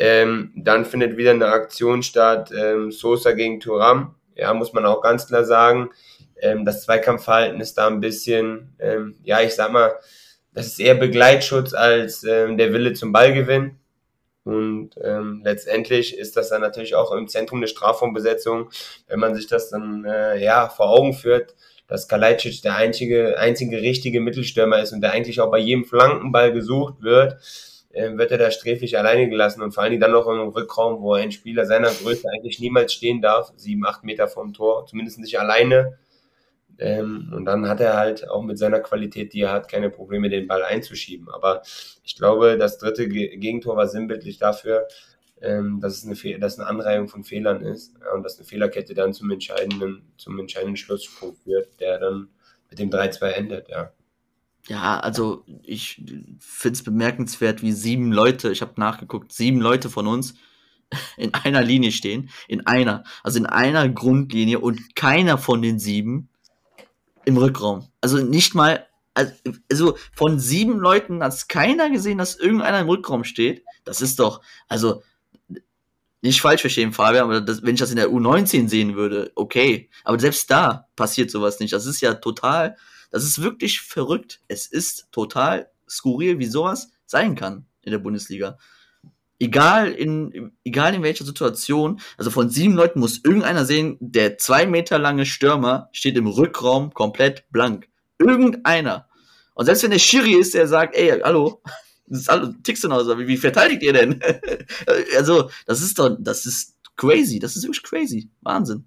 ähm, dann findet wieder eine Aktion statt, ähm, Sosa gegen Turam. Ja, muss man auch ganz klar sagen. Ähm, das Zweikampfverhalten ist da ein bisschen, ähm, ja, ich sag mal, das ist eher Begleitschutz als ähm, der Wille zum Ballgewinn. Und ähm, letztendlich ist das dann natürlich auch im Zentrum der Strafraumbesetzung, wenn man sich das dann äh, ja vor Augen führt, dass Kalajdzic der einzige, einzige richtige Mittelstürmer ist und der eigentlich auch bei jedem Flankenball gesucht wird äh, wird er da sträflich alleine gelassen und vor allem dann noch im Rückraum, wo ein Spieler seiner Größe eigentlich niemals stehen darf, sieben, acht Meter vom Tor, zumindest nicht alleine. Ähm, und dann hat er halt auch mit seiner Qualität, die er hat, keine Probleme, den Ball einzuschieben. Aber ich glaube, das dritte Gegentor war sinnbildlich dafür, ähm, dass, es eine dass eine Anreihung von Fehlern ist und dass eine Fehlerkette dann zum entscheidenden, zum entscheidenden Schlusspunkt führt, der dann mit dem 3-2 endet, ja. Ja, also ich finde es bemerkenswert, wie sieben Leute, ich habe nachgeguckt, sieben Leute von uns in einer Linie stehen. In einer. Also in einer Grundlinie und keiner von den sieben im Rückraum. Also nicht mal, also von sieben Leuten hat keiner gesehen, dass irgendeiner im Rückraum steht. Das ist doch, also nicht falsch verstehen, Fabian, aber das, wenn ich das in der U19 sehen würde, okay. Aber selbst da passiert sowas nicht. Das ist ja total das ist wirklich verrückt. Es ist total skurril, wie sowas sein kann in der Bundesliga. Egal in, egal in welcher Situation, also von sieben Leuten muss irgendeiner sehen, der zwei Meter lange Stürmer steht im Rückraum komplett blank. Irgendeiner. Und selbst wenn der Schiri ist, der sagt, ey, hallo, das ist alles, so, wie, wie verteidigt ihr denn? also, das ist doch, das ist crazy, das ist wirklich crazy. Wahnsinn.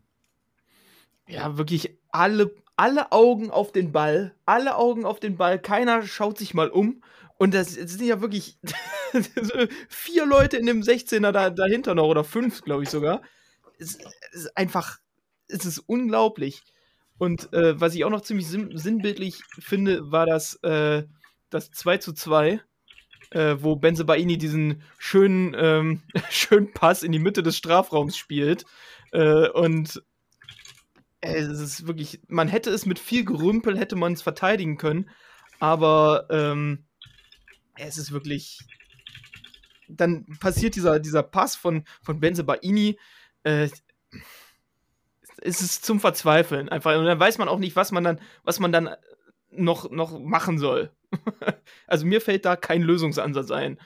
Ja, wirklich alle alle Augen auf den Ball, alle Augen auf den Ball, keiner schaut sich mal um. Und das, das sind ja wirklich vier Leute in dem 16er da, dahinter noch oder fünf, glaube ich sogar. Es, es, ist einfach, es ist unglaublich. Und äh, was ich auch noch ziemlich sinnbildlich finde, war das, äh, das 2 zu 2, äh, wo Benze Baini diesen schönen, ähm, schönen Pass in die Mitte des Strafraums spielt. Äh, und es ist wirklich, man hätte es mit viel Gerümpel, hätte man es verteidigen können, aber ähm, es ist wirklich, dann passiert dieser, dieser Pass von, von Benze Baini, äh, es ist zum Verzweifeln einfach. Und dann weiß man auch nicht, was man dann, was man dann noch, noch machen soll. also mir fällt da kein Lösungsansatz ein.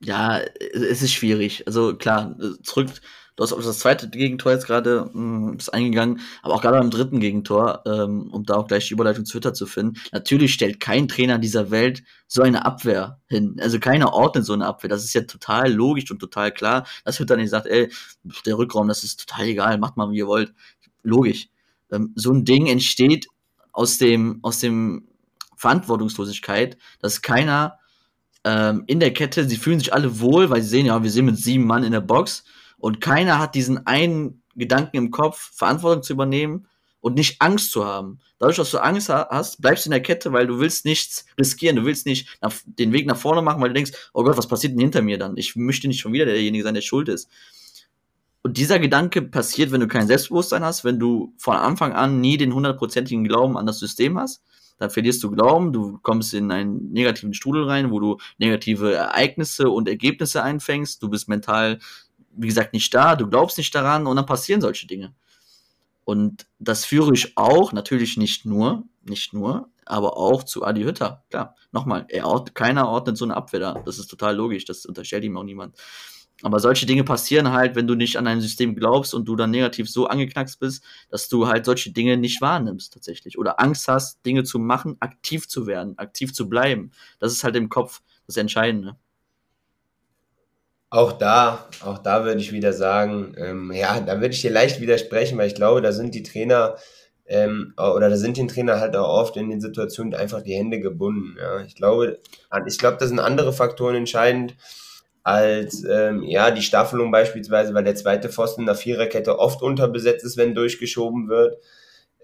Ja, es ist schwierig. Also klar, zurück Du hast auf das zweite Gegentor jetzt gerade hm, eingegangen, aber auch gerade beim dritten Gegentor, ähm, um da auch gleich die Überleitung zu Twitter zu finden. Natürlich stellt kein Trainer dieser Welt so eine Abwehr hin. Also keiner ordnet so eine Abwehr. Das ist ja total logisch und total klar, dass Hütter nicht sagt, ey, der Rückraum, das ist total egal, macht mal, wie ihr wollt. Logisch. Ähm, so ein Ding entsteht aus dem, aus dem Verantwortungslosigkeit, dass keiner ähm, in der Kette, sie fühlen sich alle wohl, weil sie sehen, ja, wir sind mit sieben Mann in der Box und keiner hat diesen einen Gedanken im Kopf, Verantwortung zu übernehmen und nicht Angst zu haben. Dadurch, dass du Angst hast, bleibst du in der Kette, weil du willst nichts riskieren, du willst nicht nach, den Weg nach vorne machen, weil du denkst, oh Gott, was passiert denn hinter mir dann? Ich möchte nicht schon wieder derjenige sein, der schuld ist. Und dieser Gedanke passiert, wenn du kein Selbstbewusstsein hast, wenn du von Anfang an nie den hundertprozentigen Glauben an das System hast, dann verlierst du Glauben, du kommst in einen negativen Strudel rein, wo du negative Ereignisse und Ergebnisse einfängst, du bist mental, wie gesagt, nicht da, du glaubst nicht daran und dann passieren solche Dinge. Und das führe ich auch, natürlich nicht nur, nicht nur, aber auch zu Adi Hütter. Klar, nochmal, er ort, keiner ordnet so eine Abwehr da. Das ist total logisch, das unterstellt ihm auch niemand. Aber solche Dinge passieren halt, wenn du nicht an ein System glaubst und du dann negativ so angeknackst bist, dass du halt solche Dinge nicht wahrnimmst tatsächlich. Oder Angst hast, Dinge zu machen, aktiv zu werden, aktiv zu bleiben. Das ist halt im Kopf das Entscheidende. Auch da, auch da würde ich wieder sagen, ähm, ja, da würde ich dir leicht widersprechen, weil ich glaube, da sind die Trainer ähm, oder da sind den Trainer halt auch oft in den Situationen einfach die Hände gebunden. Ja. Ich glaube, ich glaube, da sind andere Faktoren entscheidend als ähm, ja die Staffelung beispielsweise, weil der zweite Pfosten in der Viererkette oft unterbesetzt ist, wenn durchgeschoben wird.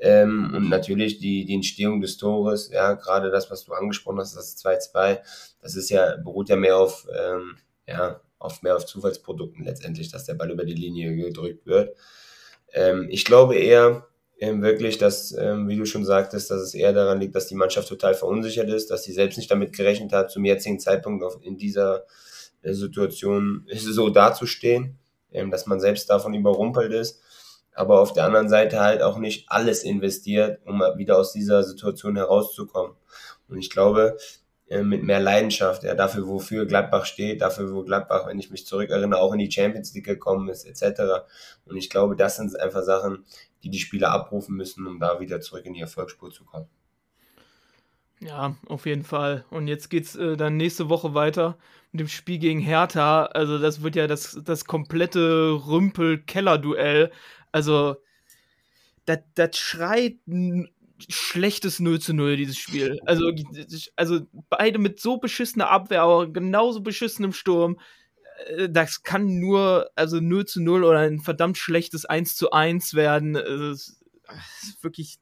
Ähm, und natürlich die, die Entstehung des Tores, ja, gerade das, was du angesprochen hast, das 2-2, das ist ja, beruht ja mehr auf, ähm, ja, auf mehr auf Zufallsprodukten letztendlich, dass der Ball über die Linie gedrückt wird. Ähm, ich glaube eher ähm, wirklich, dass, ähm, wie du schon sagtest, dass es eher daran liegt, dass die Mannschaft total verunsichert ist, dass sie selbst nicht damit gerechnet hat, zum jetzigen Zeitpunkt auf, in dieser äh, Situation so dazustehen, ähm, dass man selbst davon überrumpelt ist, aber auf der anderen Seite halt auch nicht alles investiert, um wieder aus dieser Situation herauszukommen. Und ich glaube, mit mehr Leidenschaft, ja, dafür, wofür Gladbach steht, dafür, wo Gladbach, wenn ich mich zurückerinnere, auch in die Champions League gekommen ist, etc. Und ich glaube, das sind einfach Sachen, die die Spieler abrufen müssen, um da wieder zurück in die Erfolgsspur zu kommen. Ja, auf jeden Fall. Und jetzt geht's äh, dann nächste Woche weiter mit dem Spiel gegen Hertha. Also, das wird ja das, das komplette Rümpel-Keller-Duell. Also, das schreit schlechtes 0 zu 0, dieses Spiel. Also, also beide mit so beschissener Abwehr, aber genauso beschissenem Sturm. Äh, das kann nur, also 0 zu 0 oder ein verdammt schlechtes 1 zu 1 werden. Es ist, wirklich.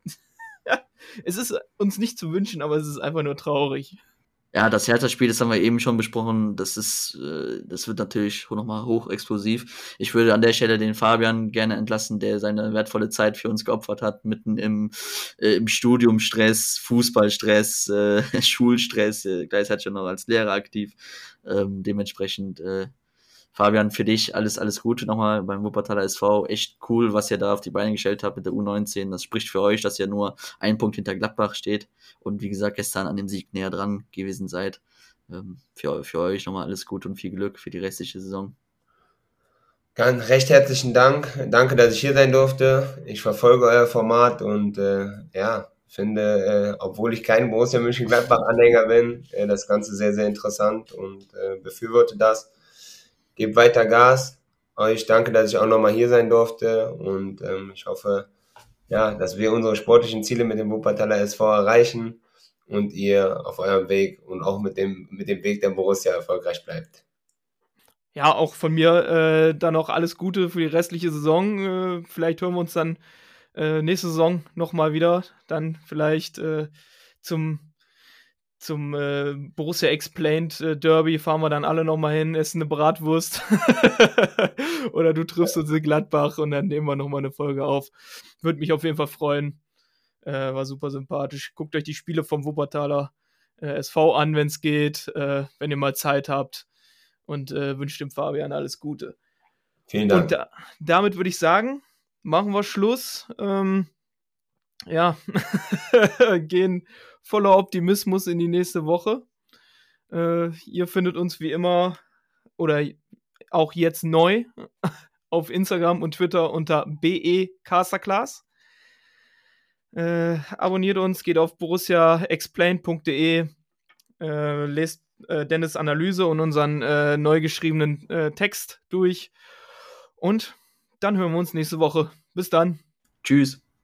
es ist uns nicht zu wünschen, aber es ist einfach nur traurig. Ja, das Hertha-Spiel, das haben wir eben schon besprochen. Das ist, äh, das wird natürlich nochmal hochexplosiv. Ich würde an der Stelle den Fabian gerne entlassen, der seine wertvolle Zeit für uns geopfert hat, mitten im, äh, im Studiumstress, Fußballstress, äh, Schulstress. Äh, gleichzeitig schon noch als Lehrer aktiv. Ähm, dementsprechend äh, Fabian, für dich alles, alles Gute nochmal beim Wuppertaler SV. Echt cool, was ihr da auf die Beine gestellt habt mit der U19. Das spricht für euch, dass ihr nur ein Punkt hinter Gladbach steht und wie gesagt gestern an dem Sieg näher dran gewesen seid. Ähm, für, für euch nochmal alles Gute und viel Glück für die restliche Saison. Ganz recht herzlichen Dank. Danke, dass ich hier sein durfte. Ich verfolge euer Format und äh, ja, finde, äh, obwohl ich kein Borussia Mönchengladbach-Anhänger bin, äh, das Ganze sehr, sehr interessant und äh, befürworte das gebt weiter Gas. Euch danke, dass ich auch nochmal hier sein durfte und ähm, ich hoffe, ja, dass wir unsere sportlichen Ziele mit dem Wuppertaler SV erreichen und ihr auf eurem Weg und auch mit dem, mit dem Weg der Borussia erfolgreich bleibt. Ja, auch von mir äh, dann noch alles Gute für die restliche Saison. Äh, vielleicht hören wir uns dann äh, nächste Saison nochmal wieder. Dann vielleicht äh, zum zum äh, Borussia Explained äh, Derby fahren wir dann alle nochmal hin, essen eine Bratwurst. Oder du triffst uns in Gladbach und dann nehmen wir nochmal eine Folge auf. Würde mich auf jeden Fall freuen. Äh, war super sympathisch. Guckt euch die Spiele vom Wuppertaler äh, SV an, wenn es geht, äh, wenn ihr mal Zeit habt. Und äh, wünsche dem Fabian alles Gute. Vielen Dank. Und da, damit würde ich sagen, machen wir Schluss. Ähm, ja, gehen voller Optimismus in die nächste Woche. Äh, ihr findet uns wie immer oder auch jetzt neu auf Instagram und Twitter unter BE Casterclass. Äh, abonniert uns, geht auf borussiaexplain.de, äh, lest äh, Dennis Analyse und unseren äh, neu geschriebenen äh, Text durch. Und dann hören wir uns nächste Woche. Bis dann. Tschüss.